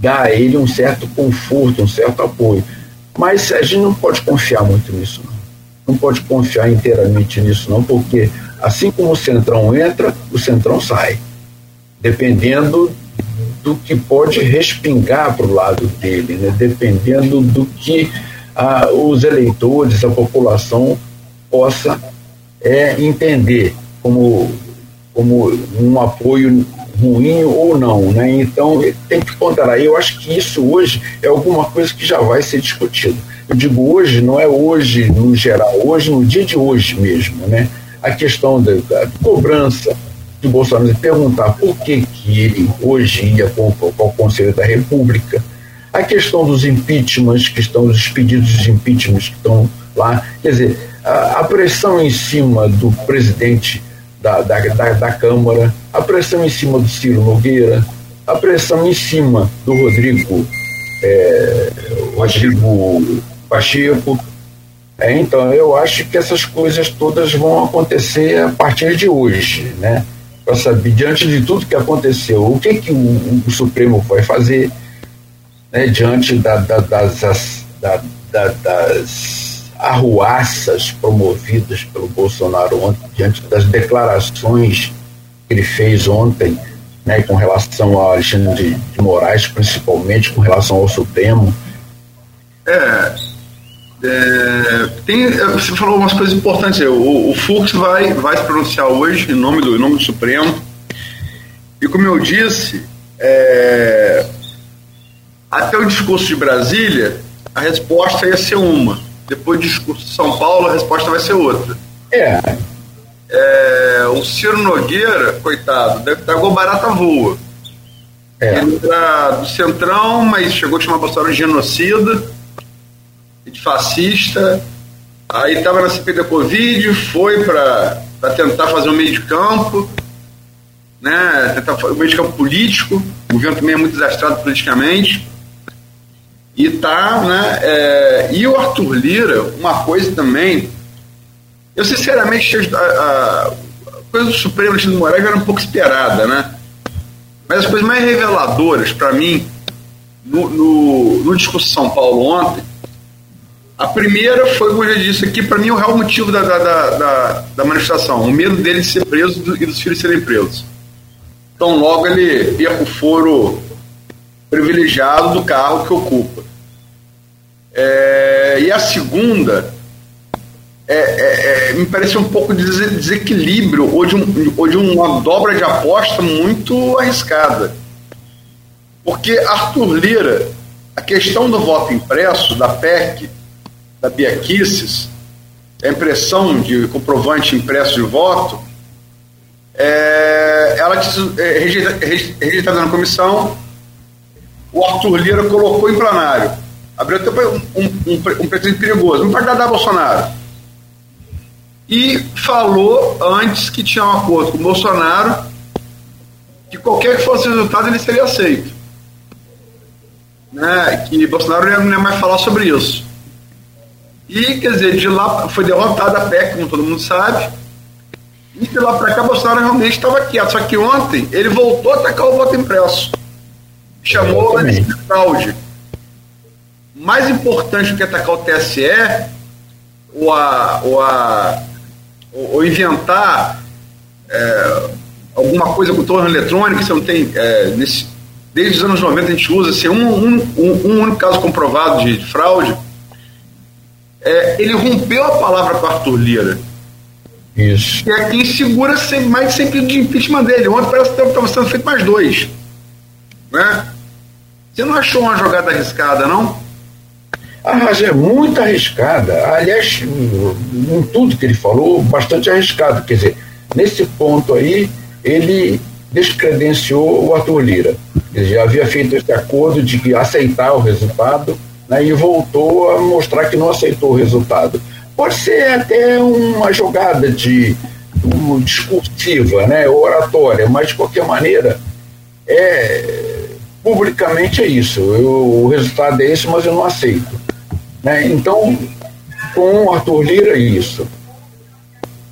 dar a ele um certo conforto, um certo apoio. Mas a gente não pode confiar muito nisso, não. Não pode confiar inteiramente nisso, não, porque assim como o Centrão entra, o Centrão sai. Dependendo do que pode respingar para o lado dele, né? dependendo do que ah, os eleitores, a população possa é, entender como, como um apoio ruim ou não, né? Então tem que ponderar. Eu acho que isso hoje é alguma coisa que já vai ser discutido. Eu digo hoje, não é hoje no geral, hoje no dia de hoje mesmo, né? A questão da, da cobrança de Bolsonaro perguntar por que, que ele hoje ia com o Conselho da República, a questão dos impeachments que estão, os pedidos de impeachments que estão lá, quer dizer, a, a pressão em cima do presidente da, da, da, da Câmara, a pressão em cima do Ciro Nogueira, a pressão em cima do Rodrigo, é, Rodrigo Pacheco. É, então, eu acho que essas coisas todas vão acontecer a partir de hoje, né? Para saber, diante de tudo que aconteceu, o que, que o, o Supremo vai fazer né, diante da, da, das, da, das arruaças promovidas pelo Bolsonaro ontem, diante das declarações que ele fez ontem, né, com relação ao Alexandre de Moraes, principalmente com relação ao Supremo. É, é, tem, é, você falou umas coisas importantes. O, o Fux vai, vai se pronunciar hoje em nome do, em nome do Supremo. E como eu disse, é, até o discurso de Brasília, a resposta ia ser uma. Depois do discurso de São Paulo, a resposta vai ser outra. É. é o Ciro Nogueira, coitado, deve estar igual barata voa. É. Ele era do Centrão, mas chegou a chamar Bolsonaro de genocida, de fascista. Aí estava na CPI da Covid, foi para tentar fazer um meio de campo, né? Tentar fazer um meio de campo político. O governo também é muito desastrado politicamente. E tá, né? É, e o Arthur Lira, uma coisa também. Eu sinceramente a, a, a coisa do Supremo Alexandre de Moraes era um pouco esperada, né? Mas as coisas mais reveladoras para mim no, no, no discurso de São Paulo ontem, a primeira foi, como eu já disse aqui, para mim o real motivo da, da, da, da, manifestação, o medo dele de ser preso e dos filhos serem presos. Então logo ele ia para o foro privilegiado do carro que ocupa. É, e a segunda é, é, é me parece um pouco de desequilíbrio ou de, um, ou de uma dobra de aposta muito arriscada. Porque Arthur Lira, a questão do voto impresso, da PEC, da Bia a impressão de comprovante impresso de voto, é, ela é, rejeitada na comissão, o Arthur Lira colocou em plenário. Abriu até um, um, um, perigoso, não pode dar Bolsonaro. E falou antes que tinha um acordo com o Bolsonaro que qualquer que fosse o resultado ele seria aceito. Né? Que Bolsonaro não ia mais falar sobre isso. E, quer dizer, de lá foi derrotada a PEC, como todo mundo sabe. E de lá para cá, Bolsonaro realmente estava quieto. Só que ontem ele voltou a atacar o voto impresso. Chamou de fraude. Mais importante do que atacar o TSE, ou, a, ou, a, ou inventar é, alguma coisa com torno eletrônico, você não tem. É, nesse, desde os anos 90 a gente usa assim, um, um, um, um único caso comprovado de, de fraude é, ele rompeu a palavra com Arthur Lira. Isso. Que é quem segura sempre, mais sempre de impeachment dele. Ontem parece que estava sendo feito mais dois. Né? Você não achou uma jogada arriscada, não? Ah, é muito arriscada. Aliás, em tudo que ele falou, bastante arriscado. Quer dizer, nesse ponto aí, ele descredenciou o Arthur Lira. Ele já havia feito esse acordo de que aceitar o resultado né, e voltou a mostrar que não aceitou o resultado. Pode ser até uma jogada de um, discursiva, né, oratória, mas de qualquer maneira, é, publicamente é isso. Eu, o resultado é esse, mas eu não aceito. Né? Então, com o Arthur Lira, é isso.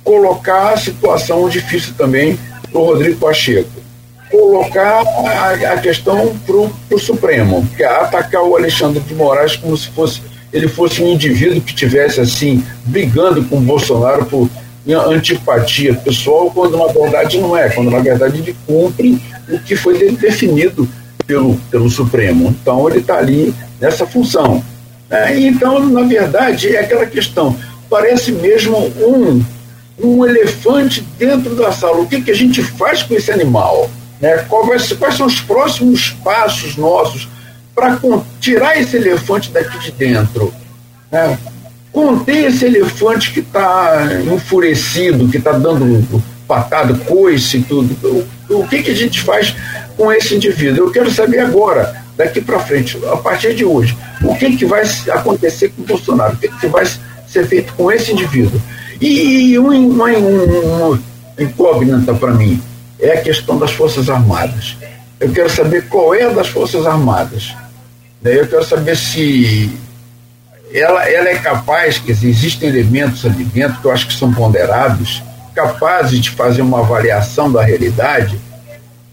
Colocar a situação difícil também para o Rodrigo Pacheco colocar a, a questão para o Supremo, que é atacar o Alexandre de Moraes como se fosse ele fosse um indivíduo que tivesse assim brigando com o Bolsonaro por antipatia pessoal, quando na verdade não é, quando na verdade ele cumpre o que foi definido pelo, pelo Supremo. Então ele está ali nessa função. É, então, na verdade, é aquela questão. Parece mesmo um, um elefante dentro da sala. O que, que a gente faz com esse animal? Né? Quais, quais são os próximos passos nossos para tirar esse elefante daqui de dentro? Né? Conter esse elefante que está enfurecido, que está dando patada, coice e tudo. O, o que, que a gente faz com esse indivíduo? Eu quero saber agora, daqui para frente, a partir de hoje, o que, que vai acontecer com o Bolsonaro? O que, que vai ser feito com esse indivíduo? E uma, uma, uma incógnita para mim é a questão das Forças Armadas. Eu quero saber qual é a das Forças Armadas. Eu quero saber se ela, ela é capaz, quer dizer, existem elementos ali dentro que eu acho que são ponderados, capazes de fazer uma avaliação da realidade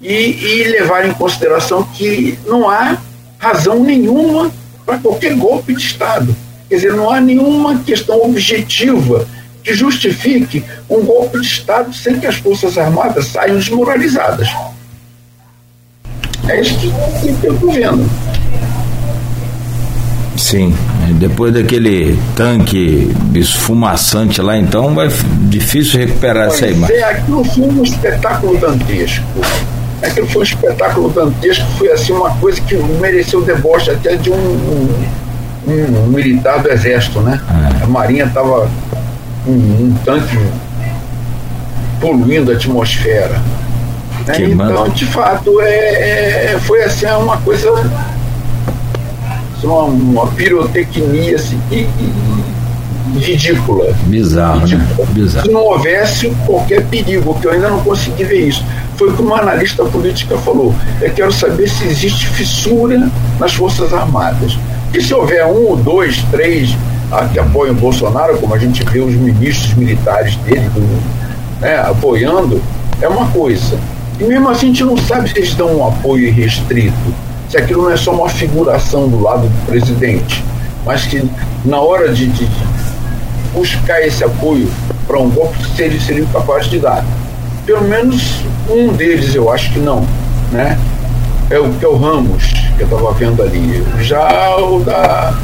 e, e levar em consideração que não há razão nenhuma para qualquer golpe de Estado. Quer dizer, não há nenhuma questão objetiva que justifique um golpe de Estado sem que as Forças Armadas saiam desmoralizadas. É isso que eu estou vendo. Sim, depois daquele tanque esfumaçante lá, então vai difícil recuperar pois essa imagem. É, aquilo foi um espetáculo dantesco. Aquilo foi um espetáculo dantesco, foi assim uma coisa que mereceu deboche até de um, um, um militar do exército, né? É. A marinha estava um, um tanque poluindo a atmosfera. Né? Então, de fato, é, é, foi assim é uma coisa, uma, uma pirotecnia assim, ridícula. Bizarro, né? ridícula. Né? Bizarro. Se não houvesse qualquer perigo, que eu ainda não consegui ver isso. Foi o que uma analista política falou. Eu quero saber se existe fissura nas Forças Armadas. E se houver um, dois, três que apoiam o Bolsonaro, como a gente vê os ministros militares dele né, apoiando, é uma coisa. E mesmo assim a gente não sabe se eles dão um apoio restrito, se aquilo não é só uma figuração do lado do presidente, mas que na hora de, de, buscar esse apoio para um golpe, se eles seriam capazes de dar. Pelo menos um deles eu acho que não, né? É o que é o Ramos, que eu estava vendo ali. Já o da,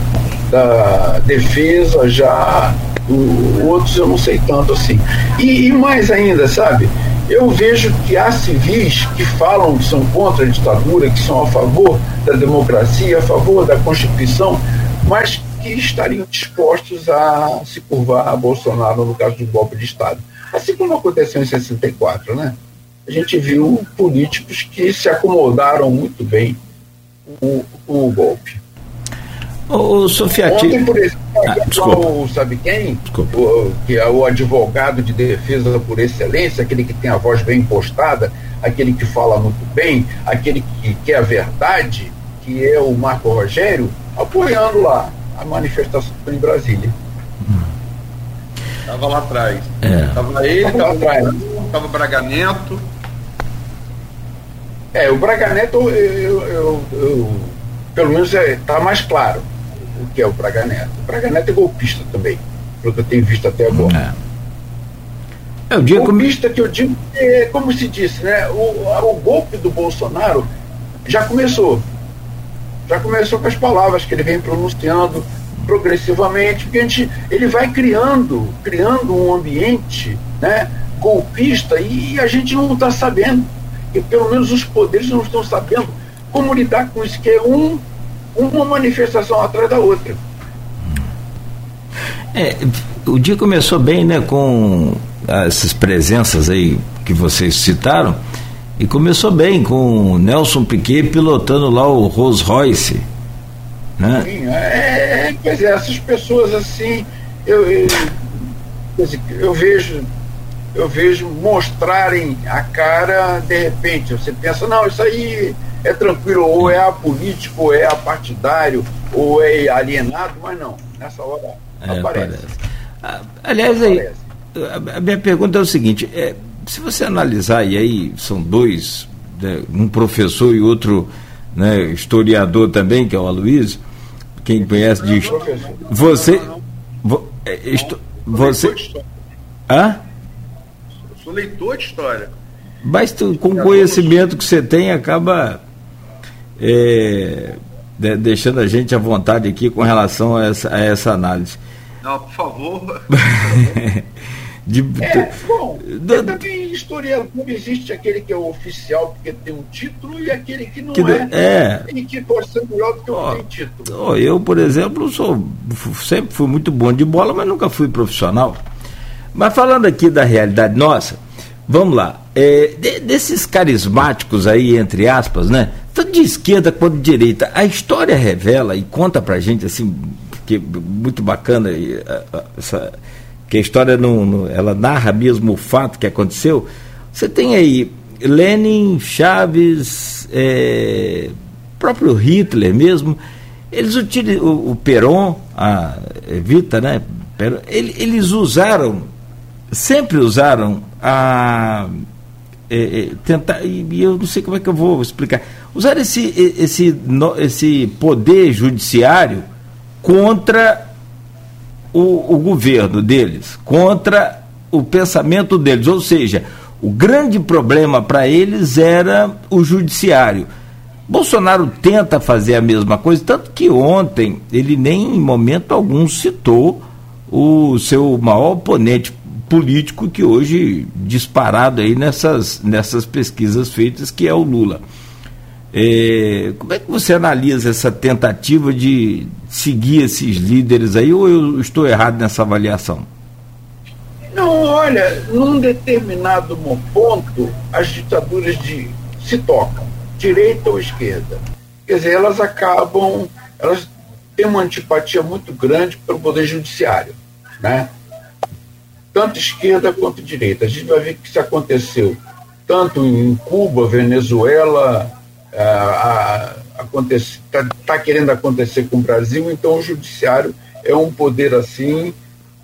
da defesa, já o, outros eu não sei tanto assim. E, e mais ainda, sabe? eu vejo que há civis que falam que são contra a ditadura, que são a favor da democracia, a favor da Constituição, mas que estariam dispostos a se curvar a Bolsonaro no caso um golpe de Estado. Assim como aconteceu em 64, né? A gente viu políticos que se acomodaram muito bem com o golpe. O Sofiati... Ontem, por exemplo, ah, o, sabe quem? O, que é o advogado de defesa por excelência, aquele que tem a voz bem impostada, aquele que fala muito bem, aquele que quer a verdade, que é o Marco Rogério, apoiando lá a manifestação em Brasília. Estava lá atrás. Estava é. ele, estava atrás. Estava Braga Neto. É, o Braga Neto, eu, eu, eu, eu pelo menos está é, mais claro o que é o Braga Neto. O Braga Neto é golpista também, pelo que eu tenho visto até agora. É. É o dia golpista como... que eu digo, é, como se disse, né? O, o golpe do Bolsonaro já começou. Já começou com as palavras que ele vem pronunciando progressivamente, porque a gente, ele vai criando, criando um ambiente né, golpista e a gente não está sabendo, e pelo menos os poderes não estão sabendo como lidar com isso, que é um uma manifestação atrás da outra. É, o dia começou bem, né, com essas presenças aí que vocês citaram, e começou bem com Nelson Piquet pilotando lá o Rolls Royce. Né? Sim, é, é, quer dizer, essas pessoas assim, eu, eu, eu vejo eu vejo mostrarem a cara, de repente, você pensa, não, isso aí é tranquilo, ou é apolítico, ou é apartidário, ou é alienado, mas não, nessa hora é, aparece. aparece. Ah, aliás, aí, a minha pergunta é o seguinte, é, se você analisar, e aí são dois, né, um professor e outro né, historiador também, que é o Aloysio, quem conhece de você vo, é, isto, você hã? Eu sou leitor de história mas tu, com o conhecimento que você tem acaba é, de, deixando a gente à vontade aqui com relação a essa, a essa análise. Não, por favor. de, é, bom, do, é também historiador existe aquele que é o oficial porque tem um título e aquele que não que, é, é e que pode ser melhor do que oh, tem título. Oh, eu, por exemplo, sou sempre fui muito bom de bola, mas nunca fui profissional. Mas falando aqui da realidade nossa, vamos lá. É, de, desses carismáticos aí, entre aspas, né? Tanto de esquerda quanto de direita. A história revela e conta pra gente, assim, que muito bacana, essa, que a história não, não, ela narra mesmo o fato que aconteceu. Você tem aí Lenin, Chaves, é, próprio Hitler mesmo, eles utilizam o, o Peron, a Evita, né? eles usaram, sempre usaram a é, é, tentar, e eu não sei como é que eu vou explicar, usar esse, esse, esse poder judiciário contra o, o governo deles, contra o pensamento deles. Ou seja, o grande problema para eles era o judiciário. Bolsonaro tenta fazer a mesma coisa, tanto que ontem ele nem em momento algum citou o seu maior oponente político que hoje disparado aí nessas, nessas pesquisas feitas, que é o Lula. É, como é que você analisa essa tentativa de seguir esses líderes aí, ou eu estou errado nessa avaliação? Não, olha, num determinado ponto, as ditaduras de, se tocam, direita ou esquerda. Quer dizer, elas acabam, elas têm uma antipatia muito grande pelo Poder Judiciário, né? Tanto esquerda quanto direita. A gente vai ver que isso aconteceu tanto em Cuba, Venezuela, está tá querendo acontecer com o Brasil, então o judiciário é um poder assim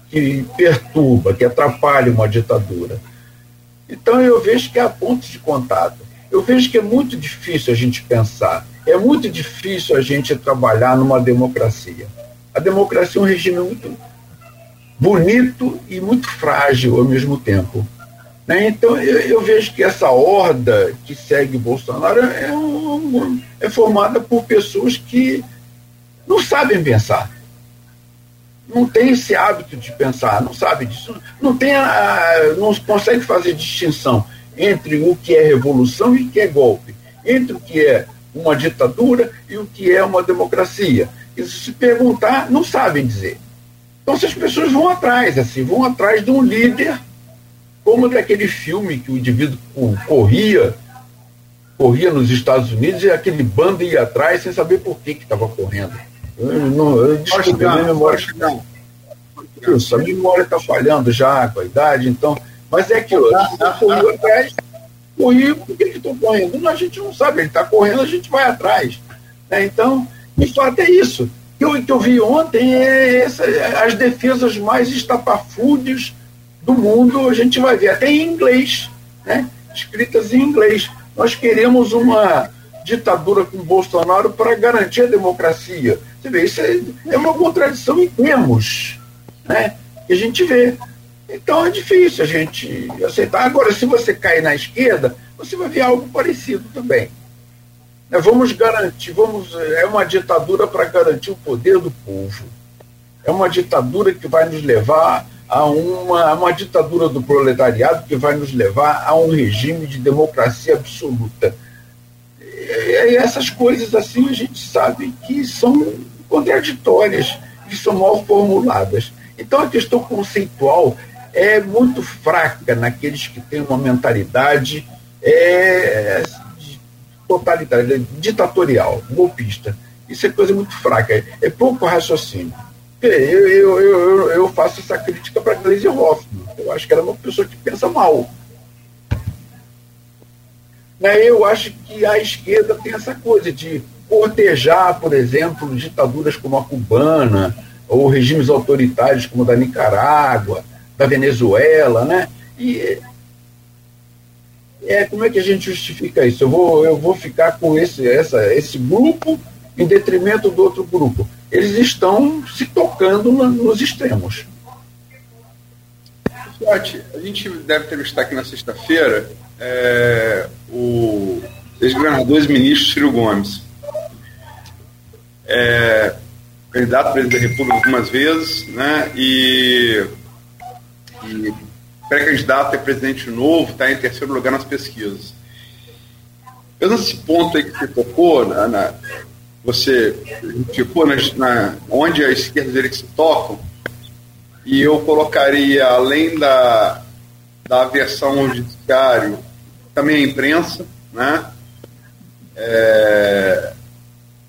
que perturba, que atrapalha uma ditadura. Então eu vejo que há pontos de contato. Eu vejo que é muito difícil a gente pensar, é muito difícil a gente trabalhar numa democracia. A democracia é um regime muito bonito e muito frágil ao mesmo tempo. Né? Então, eu, eu, vejo que essa horda que segue Bolsonaro é, um, é formada por pessoas que não sabem pensar. Não tem esse hábito de pensar, não sabe disso. Não, tem a, não consegue fazer distinção entre o que é revolução e o que é golpe, entre o que é uma ditadura e o que é uma democracia. E se perguntar, não sabem dizer. Então, essas pessoas vão atrás, assim, vão atrás de um líder como daquele filme que o indivíduo corria, corria nos Estados Unidos e aquele bando ia atrás sem saber por que estava correndo. Eu, não, eu a minha memória. Isso, a memória está falhando já com a idade, então. Mas é aquilo, eu corri atrás, corri, por que estou correndo? Não, a gente não sabe, ele está correndo, a gente vai atrás. Né? Então, de fato é isso. Que eu, que eu vi ontem é essa, as defesas mais estapafúrdias do mundo, a gente vai ver, até em inglês, né? escritas em inglês. Nós queremos uma ditadura com Bolsonaro para garantir a democracia. Você vê, isso é, é uma contradição em termos, né? que a gente vê. Então é difícil a gente aceitar. Agora, se você cair na esquerda, você vai ver algo parecido também. Né, vamos garantir, vamos, é uma ditadura para garantir o poder do povo. É uma ditadura que vai nos levar a uma, a uma ditadura do proletariado que vai nos levar a um regime de democracia absoluta. E essas coisas assim a gente sabe que são contraditórias, que são mal formuladas. Então a questão conceitual é muito fraca naqueles que têm uma mentalidade é, totalitária, ditatorial, golpista. Isso é coisa muito fraca, é pouco raciocínio. Eu, eu, eu, eu faço essa crítica para Gleisi Hoffmann. Eu acho que ela é uma pessoa que pensa mal. Né? Eu acho que a esquerda tem essa coisa de cortejar, por exemplo, ditaduras como a cubana, ou regimes autoritários como o da Nicarágua, da Venezuela, né? E é, como é que a gente justifica isso? Eu vou, eu vou ficar com esse, essa, esse grupo em detrimento do outro grupo. Eles estão se tocando nos extremos. A gente deve entrevistar aqui na sexta-feira é, o ex-governador e ministro Ciro Gomes. É, candidato a presidente da República algumas vezes, né? E, e pré-candidato a presidente novo, está em terceiro lugar nas pesquisas. Pensando nesse ponto aí que você tocou, na, na você ficou na, na, onde a esquerda e a direita se tocam, e eu colocaria, além da, da aversão ao judiciário, também a imprensa, né? É,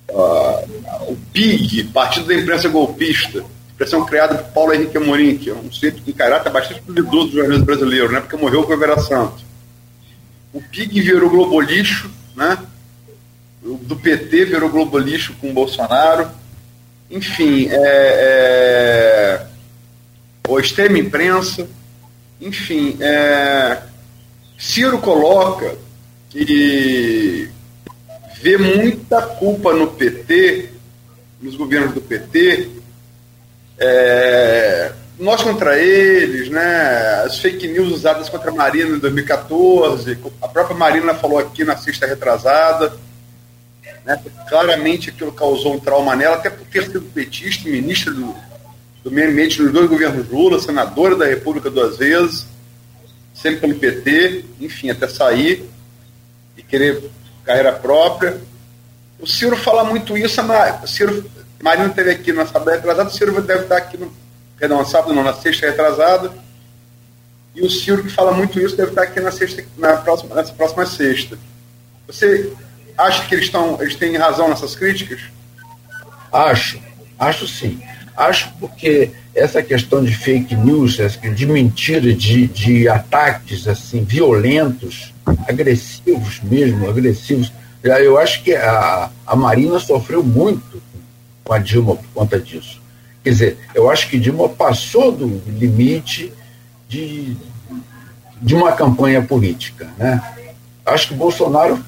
o PIG, Partido da Imprensa Golpista, expressão criada por Paulo Henrique Amorim, que é um sujeito com caráter bastante duvidoso do jornalismo brasileiro, né? porque morreu com o Vera Santos. O PIG virou globolixo, né? do PT virou Globo lixo com o Bolsonaro. Enfim, é, é, a extrema imprensa. Enfim, é, Ciro coloca que vê muita culpa no PT, nos governos do PT, é, nós contra eles, né, as fake news usadas contra a Marina em 2014, a própria Marina falou aqui na sexta retrasada, né, claramente aquilo causou um trauma nela, até por ter sido petista, ministra do, do meio ambiente nos dois governos Lula, senadora da República duas vezes, sempre pelo PT, enfim, até sair e querer carreira própria. O Ciro fala muito isso, o Ciro, Marina esteve aqui na sábado retrasada, o Ciro deve estar aqui no perdão, sábado não, na sexta retrasada. E o Ciro, que fala muito isso, deve estar aqui na sexta, na próxima, nessa próxima sexta. Você acha que eles, estão, eles têm razão nessas críticas? Acho, acho sim. Acho porque essa questão de fake news, de mentira, de, de ataques assim violentos, agressivos mesmo, agressivos. Eu acho que a, a Marina sofreu muito com a Dilma por conta disso. Quer dizer, eu acho que Dilma passou do limite de, de uma campanha política. Né? Acho que Bolsonaro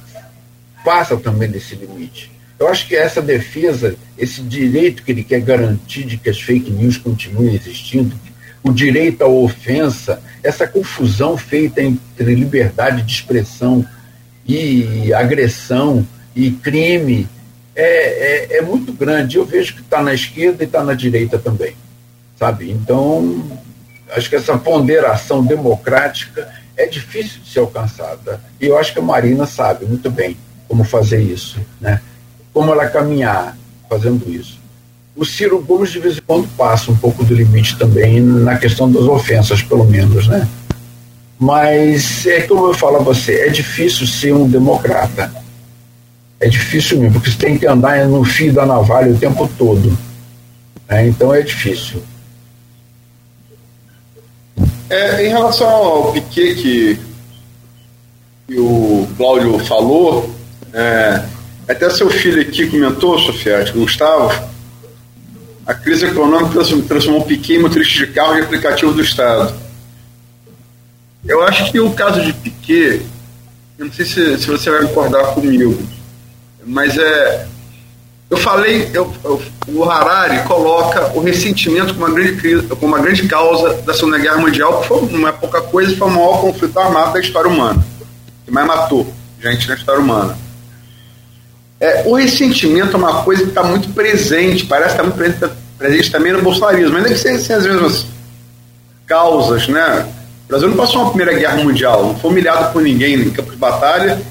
passa também desse limite. Eu acho que essa defesa, esse direito que ele quer garantir de que as fake news continuem existindo, o direito à ofensa, essa confusão feita entre liberdade de expressão e agressão e crime, é, é, é muito grande. Eu vejo que está na esquerda e está na direita também, sabe? Então, acho que essa ponderação democrática é difícil de ser alcançada. E eu acho que a Marina sabe muito bem como fazer isso, né? Como ela caminhar fazendo isso. O Ciro Gomes, de vez em quando, passa um pouco do limite também na questão das ofensas, pelo menos, né? Mas é como eu falo a você, é difícil ser um democrata é difícil mesmo, porque você tem que andar no fio da navalha o tempo todo. Né? Então é difícil. É, em relação ao Piquet que, que o Cláudio falou, é, até seu filho aqui comentou, Sofia, Gustavo, a crise econômica transformou Piquet em motorista de carro e aplicativo do Estado. Eu acho que o caso de Piquet, eu não sei se, se você vai concordar comigo, mas é. Eu falei, eu, eu, o Harari coloca o ressentimento como uma grande, como uma grande causa da Segunda Guerra Mundial, que foi, não é pouca coisa, foi o maior conflito armado da história humana, que mais matou gente na história humana. É, o ressentimento é uma coisa que está muito presente, parece estar tá muito presente, presente, também no bolsonarismo, ainda que sejam as mesmas causas, né? O Brasil não passou uma Primeira Guerra Mundial, não foi humilhado por ninguém em campo de batalha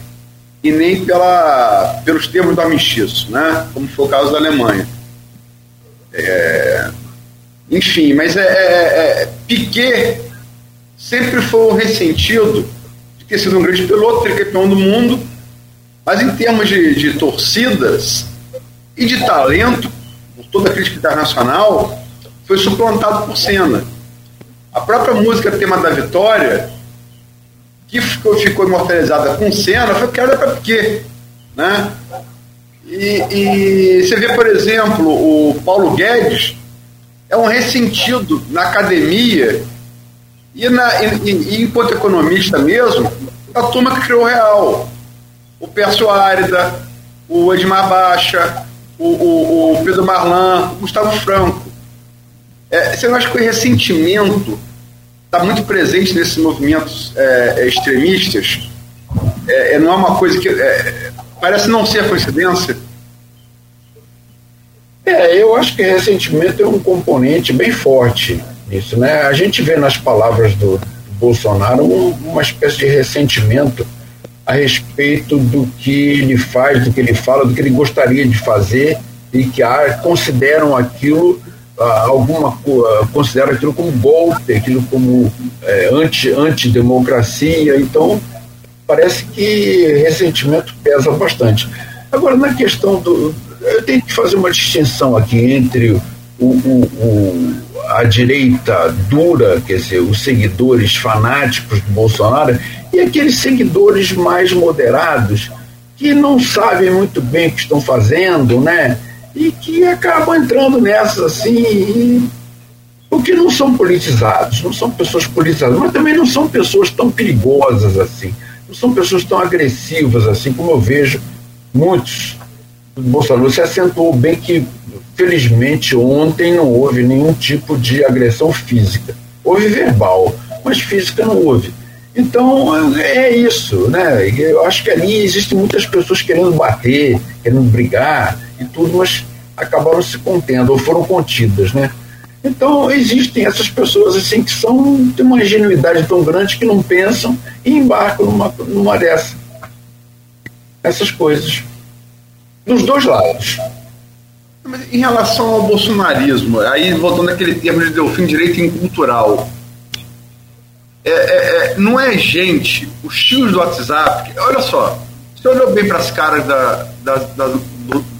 e nem pela, pelos termos do amistiço, né? como foi o caso da Alemanha. É, enfim, mas é, é, é, Piquet sempre foi ressentido de ter sido um grande piloto, ter campeão do mundo, mas em termos de, de torcidas e de talento, por toda a crítica internacional, foi suplantado por Senna. A própria música tema da vitória que ficou, imortalizada com cena foi porque era para quê? Né? E, e, você vê, por exemplo, o Paulo Guedes é um ressentido na academia e, na, e, e enquanto economista mesmo, a turma que criou o Real. O Pércio Árida, o Edmar Baixa, o, o, o Pedro Marlan, o Gustavo Franco. É, você não acha que o ressentimento está muito presente nesses movimentos é, é, extremistas. É, é, não é uma coisa que. É, parece não ser coincidência. É, eu acho que ressentimento é um componente bem forte nisso. Né? A gente vê nas palavras do, do Bolsonaro um, uma espécie de ressentimento a respeito do que ele faz, do que ele fala, do que ele gostaria de fazer e que ah, consideram aquilo alguma considera aquilo como golpe, aquilo como é, anti, antidemocracia, então parece que ressentimento pesa bastante. Agora, na questão do. Eu tenho que fazer uma distinção aqui entre o, o, o, a direita dura, quer dizer, os seguidores fanáticos do Bolsonaro, e aqueles seguidores mais moderados que não sabem muito bem o que estão fazendo, né? E que acabam entrando nessas assim, porque não são politizados, não são pessoas politizadas, mas também não são pessoas tão perigosas assim, não são pessoas tão agressivas assim, como eu vejo muitos. Bolsonaro, você acentuou bem que Felizmente, ontem não houve nenhum tipo de agressão física. Houve verbal, mas física não houve. Então, é isso, né? Eu acho que ali existem muitas pessoas querendo bater, querendo brigar e tudo, mas acabaram se contendo ou foram contidas, né? Então, existem essas pessoas assim que são têm uma ingenuidade tão grande que não pensam e embarcam numa, numa dessa. Essas coisas. Dos dois lados. Mas em relação ao bolsonarismo, aí voltando àquele termo de Delfim direito incultural, é, é, é, não é gente, os tios do WhatsApp, olha só, você olhou bem para as caras da, da, da,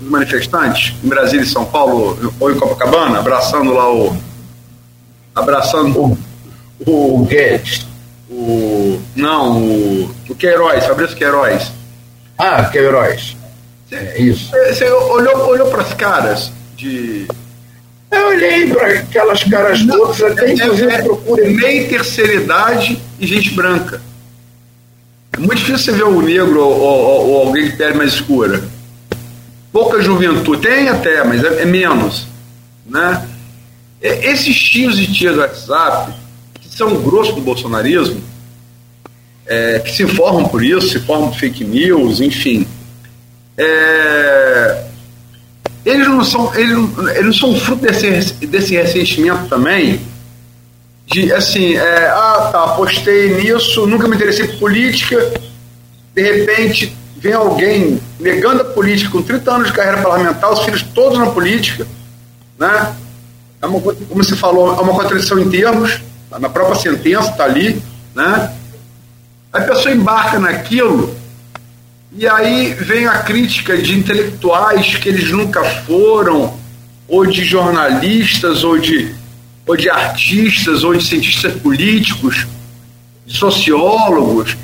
dos manifestantes em Brasília e São Paulo ou em Copacabana, abraçando lá o. abraçando o, o Guedes. O. Não, o, o Queiroz, Fabrício Queiroz. Ah, Queiroz. É isso. Você olhou, olhou para as caras de. Eu olhei para aquelas caras todas, até inclusive é, procura. Meia terceira idade e gente branca. É muito difícil você ver o negro ou, ou, ou alguém de pele mais escura. Pouca juventude, tem até, mas é, é menos. Né? Esses tios e tias do WhatsApp, que são grossos do bolsonarismo, é, que se informam por isso, se formam por fake news, enfim é, eles não são eles, eles não são fruto desse, desse ressentimento também de assim é, ah tá postei nisso nunca me interessei por política de repente vem alguém negando a política com 30 anos de carreira parlamentar os filhos todos na política né é uma, como você falou é uma contradição em termos na própria sentença está ali né a pessoa embarca naquilo e aí vem a crítica de intelectuais que eles nunca foram, ou de jornalistas, ou de, ou de artistas, ou de cientistas políticos, sociólogos.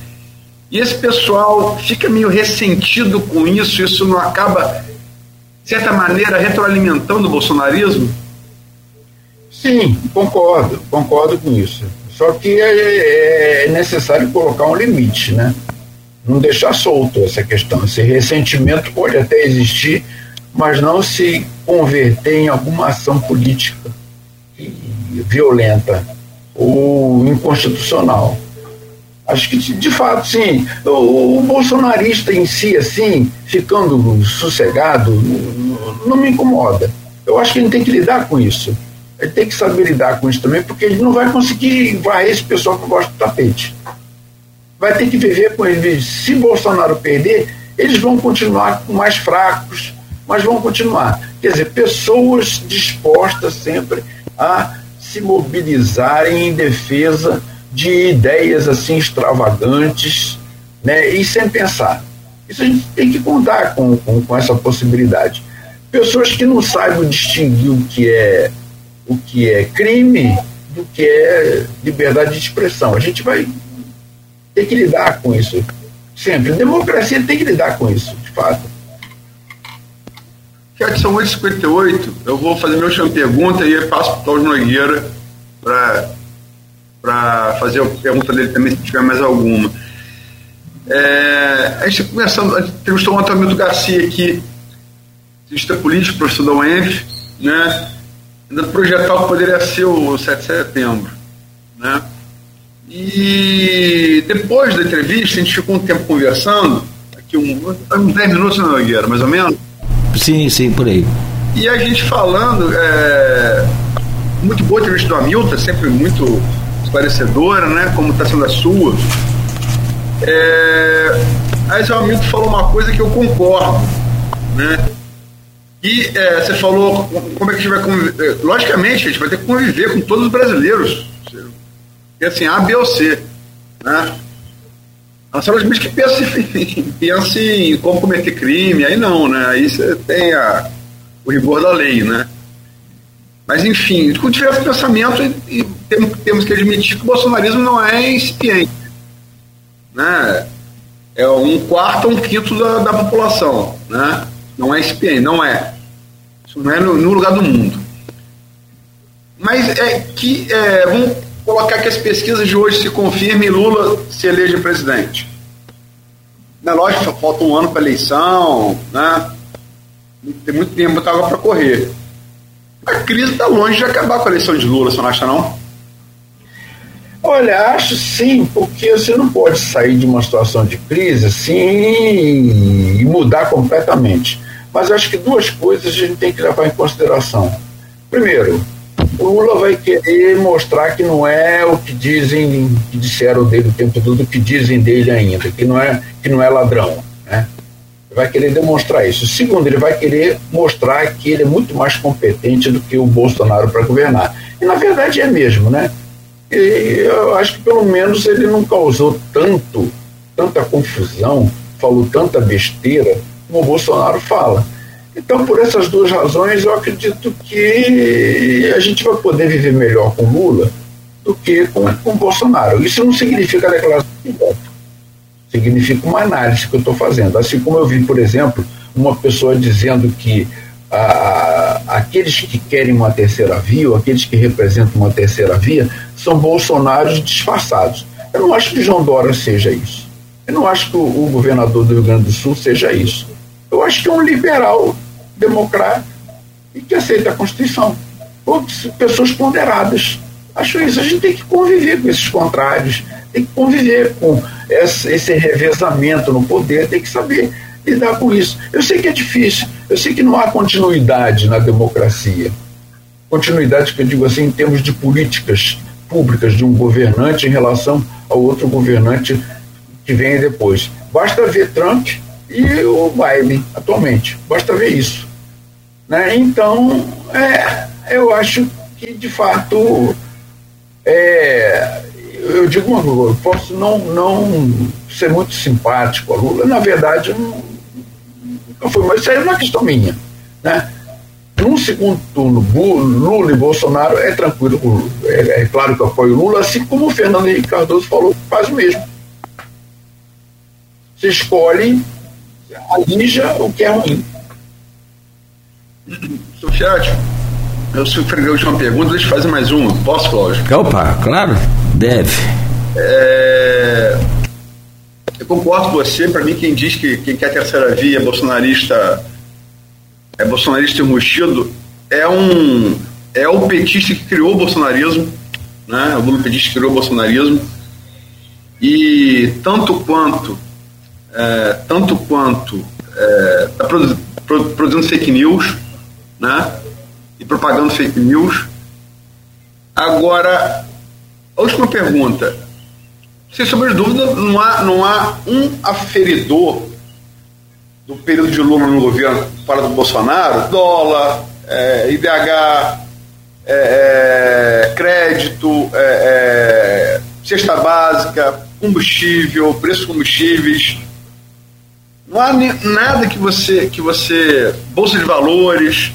E esse pessoal fica meio ressentido com isso, isso não acaba, de certa maneira, retroalimentando o bolsonarismo? Sim, concordo, concordo com isso. Só que é, é necessário colocar um limite, né? não deixar solto essa questão. Esse ressentimento pode até existir, mas não se converter em alguma ação política violenta ou inconstitucional. Acho que, de fato, sim. O, o bolsonarista em si, assim, ficando sossegado, não, me incomoda. Eu acho que ele tem que lidar com isso. Ele tem que saber lidar com isso também, porque ele não vai conseguir varrer esse pessoal que gosta do tapete vai ter que viver com eles. Se Bolsonaro perder, eles vão continuar mais fracos, mas vão continuar. Quer dizer, pessoas dispostas sempre a se mobilizarem em defesa de ideias assim extravagantes, né, e sem pensar. Isso a gente tem que contar com, com, com essa possibilidade. Pessoas que não saibam distinguir o que é o que é crime do que é liberdade de expressão. A gente vai tem que lidar com isso. Sempre. A democracia tem que lidar com isso, de fato. Já são 8h58, eu vou fazer minha última pergunta e passo para o Cláudio Nogueira para fazer a pergunta dele também, se tiver mais alguma. É, a gente começando, a gente entrevistou o Antônio Garcia aqui, cientista político, professor da UENF, né? Ainda projetar o que poderia ser o 7 de setembro. Né? E depois da entrevista, a gente ficou um tempo conversando, aqui um, uns 10 minutos na Nogueira, mais ou menos. Sim, sim, por aí. E a gente falando, é, muito boa a entrevista do Hamilton, sempre muito esclarecedora, né? Como está sendo a sua. É, o Hamilton falou uma coisa que eu concordo, né? E é, você falou como é que a gente vai conviver. Logicamente, a gente vai ter que conviver com todos os brasileiros e assim, A, B ou C. Né? A senhora que pensa, pensa em como cometer crime, aí não, né? Aí você tem a, o rigor da lei, né? Mas enfim, com diversos pensamentos, e temos, que admitir que o bolsonarismo não é incipiente. Né? É um quarto um quinto da, da população. Né? Não é incipiente, não é. Isso não é no, no lugar do mundo. Mas é que, é, vamos colocar que as pesquisas de hoje se confirmem e Lula se eleja presidente. Na é lógico, falta um ano para a eleição, né? tem muito tempo água para correr. a crise está longe de acabar com a eleição de Lula, você não acha não? Olha, acho sim, porque você não pode sair de uma situação de crise assim e mudar completamente. Mas acho que duas coisas a gente tem que levar em consideração. Primeiro, o Lula vai querer mostrar que não é o que dizem, que disseram dele o tempo todo, o que dizem dele ainda, que não é, que não é ladrão. Né? Vai querer demonstrar isso. Segundo, ele vai querer mostrar que ele é muito mais competente do que o Bolsonaro para governar. E na verdade é mesmo, né? E eu acho que pelo menos ele não causou tanto, tanta confusão, falou tanta besteira como o Bolsonaro fala. Então, por essas duas razões, eu acredito que a gente vai poder viver melhor com Lula do que com, com Bolsonaro. Isso não significa declaração de voto. Significa uma análise que eu estou fazendo. Assim como eu vi, por exemplo, uma pessoa dizendo que a, aqueles que querem uma terceira via, ou aqueles que representam uma terceira via, são bolsonaros disfarçados. Eu não acho que João Dória seja isso. Eu não acho que o, o governador do Rio Grande do Sul seja isso. Eu acho que é um liberal democrático e que aceita a Constituição. pessoas ponderadas. Acho isso. A gente tem que conviver com esses contrários, tem que conviver com esse revezamento no poder, tem que saber lidar com isso. Eu sei que é difícil, eu sei que não há continuidade na democracia. Continuidade que eu digo assim em termos de políticas públicas de um governante em relação ao outro governante que vem depois. Basta ver Trump e o Biden atualmente. Basta ver isso. Né? Então, é, eu acho que de fato é, eu digo uma coisa, eu posso não, não ser muito simpático a Lula, na verdade não foi, mas isso aí é uma questão minha. Né? Num segundo turno, Lula e Bolsonaro é tranquilo, é, é claro que eu apoio Lula, assim como o Fernando Henrique Cardoso falou, faz o mesmo. Se escolhe alija o que é ruim. Seu chat, eu sofri a última pergunta, deixa eu fazer mais uma. Posso, Cláudio? Opa, claro, deve. É... Eu concordo com você, para mim quem diz que quem quer terceira via é bolsonarista é bolsonarista enrustido é um é o petista que criou o bolsonarismo, né? O Lula petista criou o bolsonarismo. E tanto quanto é, tanto quanto está é, produ produzindo fake news, né? E propagando fake news. Agora, a última pergunta. Sem sombra de dúvida, não há, não há um aferidor do período de Lula no governo para do Bolsonaro, dólar, é, IDH, é, é, crédito, é, é, cesta básica, combustível, preço de combustíveis, não há nada que você, que você bolsa de valores,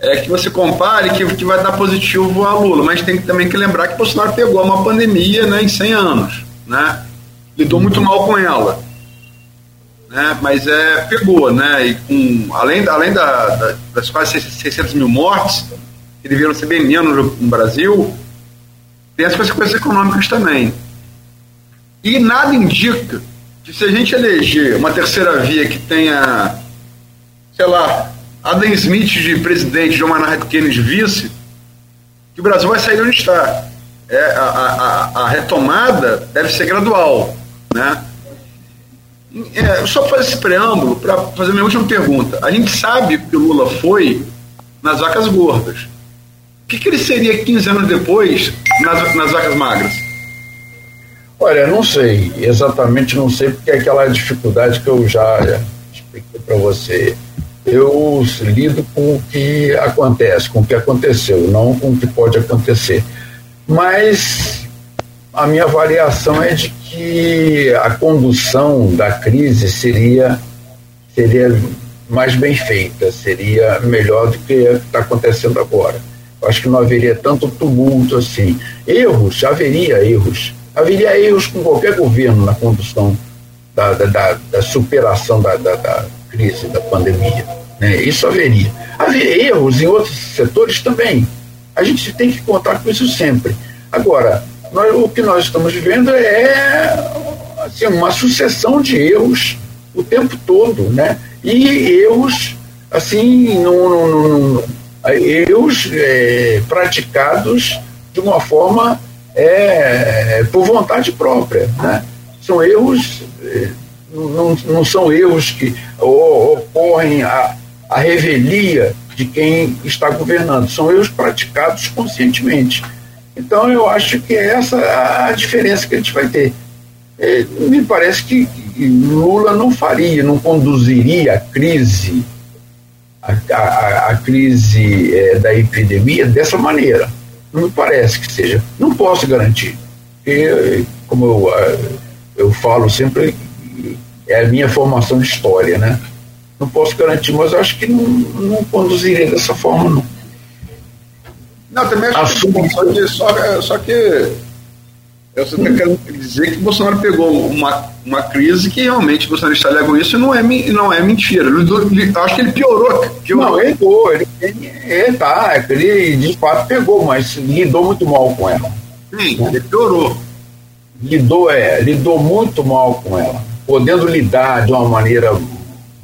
é, que você compare que, que vai dar positivo a Lula, mas tem também que lembrar que Bolsonaro pegou uma pandemia né, em 100 anos, né? Lidou muito mal com ela, né? Mas é pegou, né? E com além, além da, da, das quase 600 mil mortes que deveriam ser bem menos no Brasil, tem as consequências econômicas também. E nada indica que se a gente eleger uma terceira via que tenha, sei lá, Adam Smith de presidente, John Maynard Keynes vice, que o Brasil vai sair de onde está. É, a, a, a retomada deve ser gradual. Né? É, só fazer esse preâmbulo para fazer minha última pergunta. A gente sabe que o Lula foi nas vacas gordas. O que, que ele seria 15 anos depois nas, nas vacas magras? Olha, não sei, exatamente não sei, porque é aquela dificuldade que eu já expliquei para você. Eu lido com o que acontece, com o que aconteceu, não com o que pode acontecer. Mas a minha avaliação é de que a condução da crise seria, seria mais bem feita, seria melhor do que está acontecendo agora. Eu acho que não haveria tanto tumulto assim. Erros, haveria erros haveria erros com qualquer governo na condução da, da, da, da superação da, da, crise, da pandemia. Né? Isso haveria. Haveria erros em outros setores também. A gente tem que contar com isso sempre. Agora, nós, o que nós estamos vivendo é assim, uma sucessão de erros o tempo todo, né? E erros, assim, não, erros é, praticados de uma forma é, por vontade própria. Né? São erros, é, não, não são erros que ocorrem a, a revelia de quem está governando, são erros praticados conscientemente. Então eu acho que essa é a diferença que a gente vai ter. É, me parece que, Lula não faria, não conduziria a crise a, a, a crise é, da epidemia dessa maneira. Não me parece que seja. Não posso garantir. Porque, como eu, eu falo sempre, é a minha formação de história, né? Não posso garantir, mas acho que não, não conduziria dessa forma, não. Não, também acho que, só que, só, só que eu só quero dizer que Bolsonaro pegou uma, uma crise que realmente o Bolsonaro alegam isso e não é, não é mentira. Ele, acho que ele piorou. piorou. Não, ele pegou. Ele, ele, ele, tá, ele de fato pegou, mas lidou muito mal com ela. Sim, né? ele piorou. Lidou, é, lidou muito mal com ela. Podendo lidar de uma maneira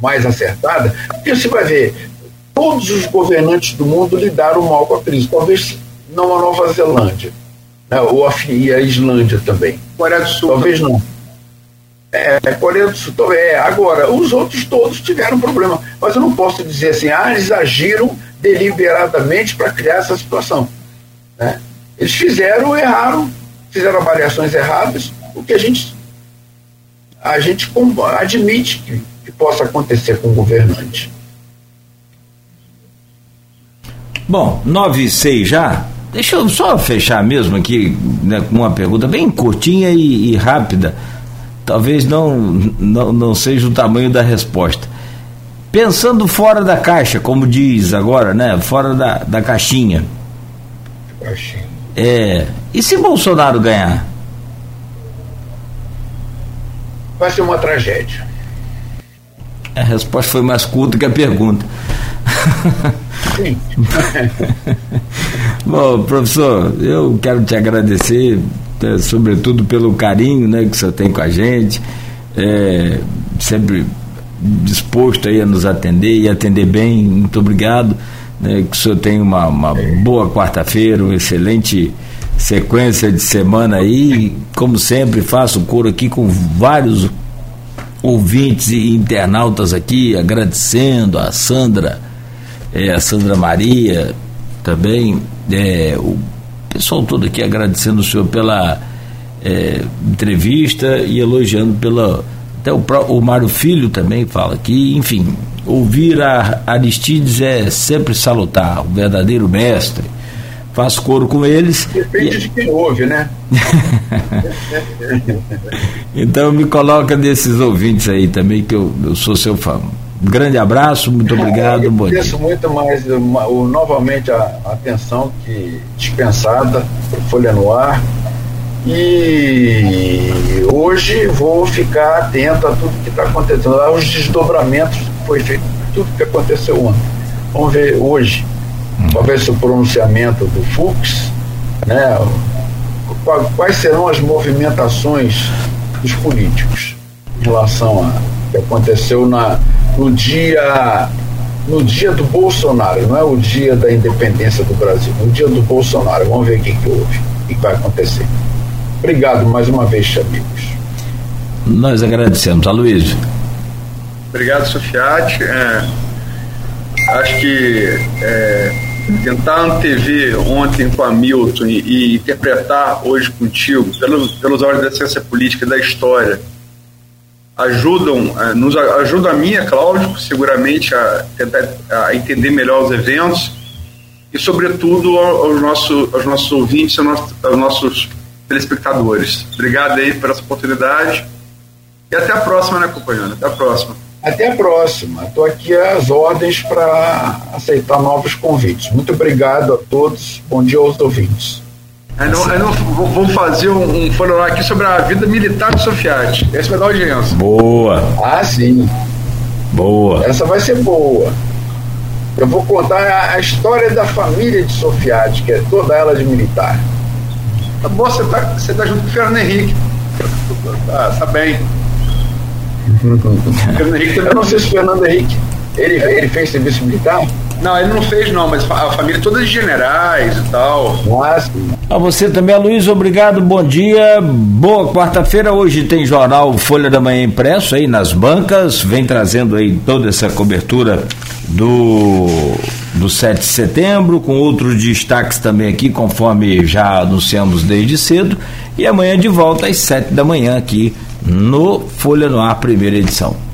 mais acertada, porque você vai ver, todos os governantes do mundo lidaram mal com a crise. Talvez não a Nova Zelândia né, ou a, e a Islândia também. Coreia do Sul. Talvez não. É, Coreia do Sul. É. Agora, os outros todos tiveram problema. Mas eu não posso dizer assim, ah, eles agiram deliberadamente para criar essa situação. Né? Eles fizeram, erraram, fizeram avaliações erradas, o que a gente, a gente admite que, que possa acontecer com o governante. Bom, 9 e 6 já? Deixa eu só fechar mesmo aqui né, com uma pergunta bem curtinha e, e rápida. Talvez não, não, não seja o tamanho da resposta. Pensando fora da caixa, como diz agora, né? Fora da, da caixinha. Caixinha. É. E se Bolsonaro ganhar? Vai ser uma tragédia. A resposta foi mais curta que a pergunta. Sim. Bom, professor, eu quero te agradecer, é, sobretudo pelo carinho né, que o senhor tem com a gente, é, sempre disposto aí a nos atender e atender bem. Muito obrigado. Né, que o senhor tenha uma, uma boa quarta-feira, uma excelente sequência de semana aí. Como sempre, faço coro aqui com vários ouvintes e internautas aqui, agradecendo a Sandra é, a Sandra Maria, também, é, o pessoal todo aqui agradecendo o senhor pela é, entrevista e elogiando pela. Até o, o Mário Filho também fala aqui, enfim, ouvir a Aristides é sempre salutar, o verdadeiro mestre. Faço coro com eles. Depende e... de quem ouve, né? então me coloca desses ouvintes aí também, que eu, eu sou seu fã. Um grande abraço, muito obrigado. Eu agradeço muito mais uma, o, novamente a, a atenção que dispensada por Folha no Ar. E hoje vou ficar atento a tudo que está acontecendo, aos desdobramentos que foi feito, tudo que aconteceu ontem. Vamos ver hoje. Talvez o pronunciamento do Fux, né? Quais serão as movimentações dos políticos em relação a que aconteceu na, no dia no dia do Bolsonaro, não é o dia da independência do Brasil, no dia do Bolsonaro. Vamos ver o que, que houve, o que vai acontecer. Obrigado mais uma vez, amigos. Nós agradecemos. Aloysio. Obrigado, Sofiati. É, acho que é, tentar antever ontem com a Milton e, e interpretar hoje contigo, pelos, pelos olhos da ciência política da história, ajudam, eh, nos ajuda a mim, a Cláudio, seguramente a tentar a entender melhor os eventos e, sobretudo, aos, nosso, aos nossos ouvintes, aos nossos, aos nossos telespectadores. Obrigado aí por essa oportunidade e até a próxima, né, companheiro? Até a próxima. Até a próxima. Estou aqui às ordens para aceitar novos convites. Muito obrigado a todos. Bom dia aos ouvintes. Aí não, aí não, vou fazer um, um aqui sobre a vida militar do Sofiati. Esse vai dar audiência. Boa. Ah, sim. Boa. Essa vai ser boa. Eu vou contar a, a história da família de Sofiati, que é toda ela de militar. Tá bom, você tá, você tá junto com o Fernando Henrique. Tá, tá bem. Fernando Henrique também. Eu não sei se o Fernando Henrique ele, ele fez serviço militar? Não, ele não fez não, mas a família toda de generais e tal. Nossa. A você também, Luiz, obrigado, bom dia, boa quarta-feira, hoje tem jornal Folha da Manhã impresso aí nas bancas, vem trazendo aí toda essa cobertura do, do 7 de setembro, com outros destaques também aqui, conforme já anunciamos desde cedo, e amanhã de volta às 7 da manhã aqui no Folha no Ar, primeira edição.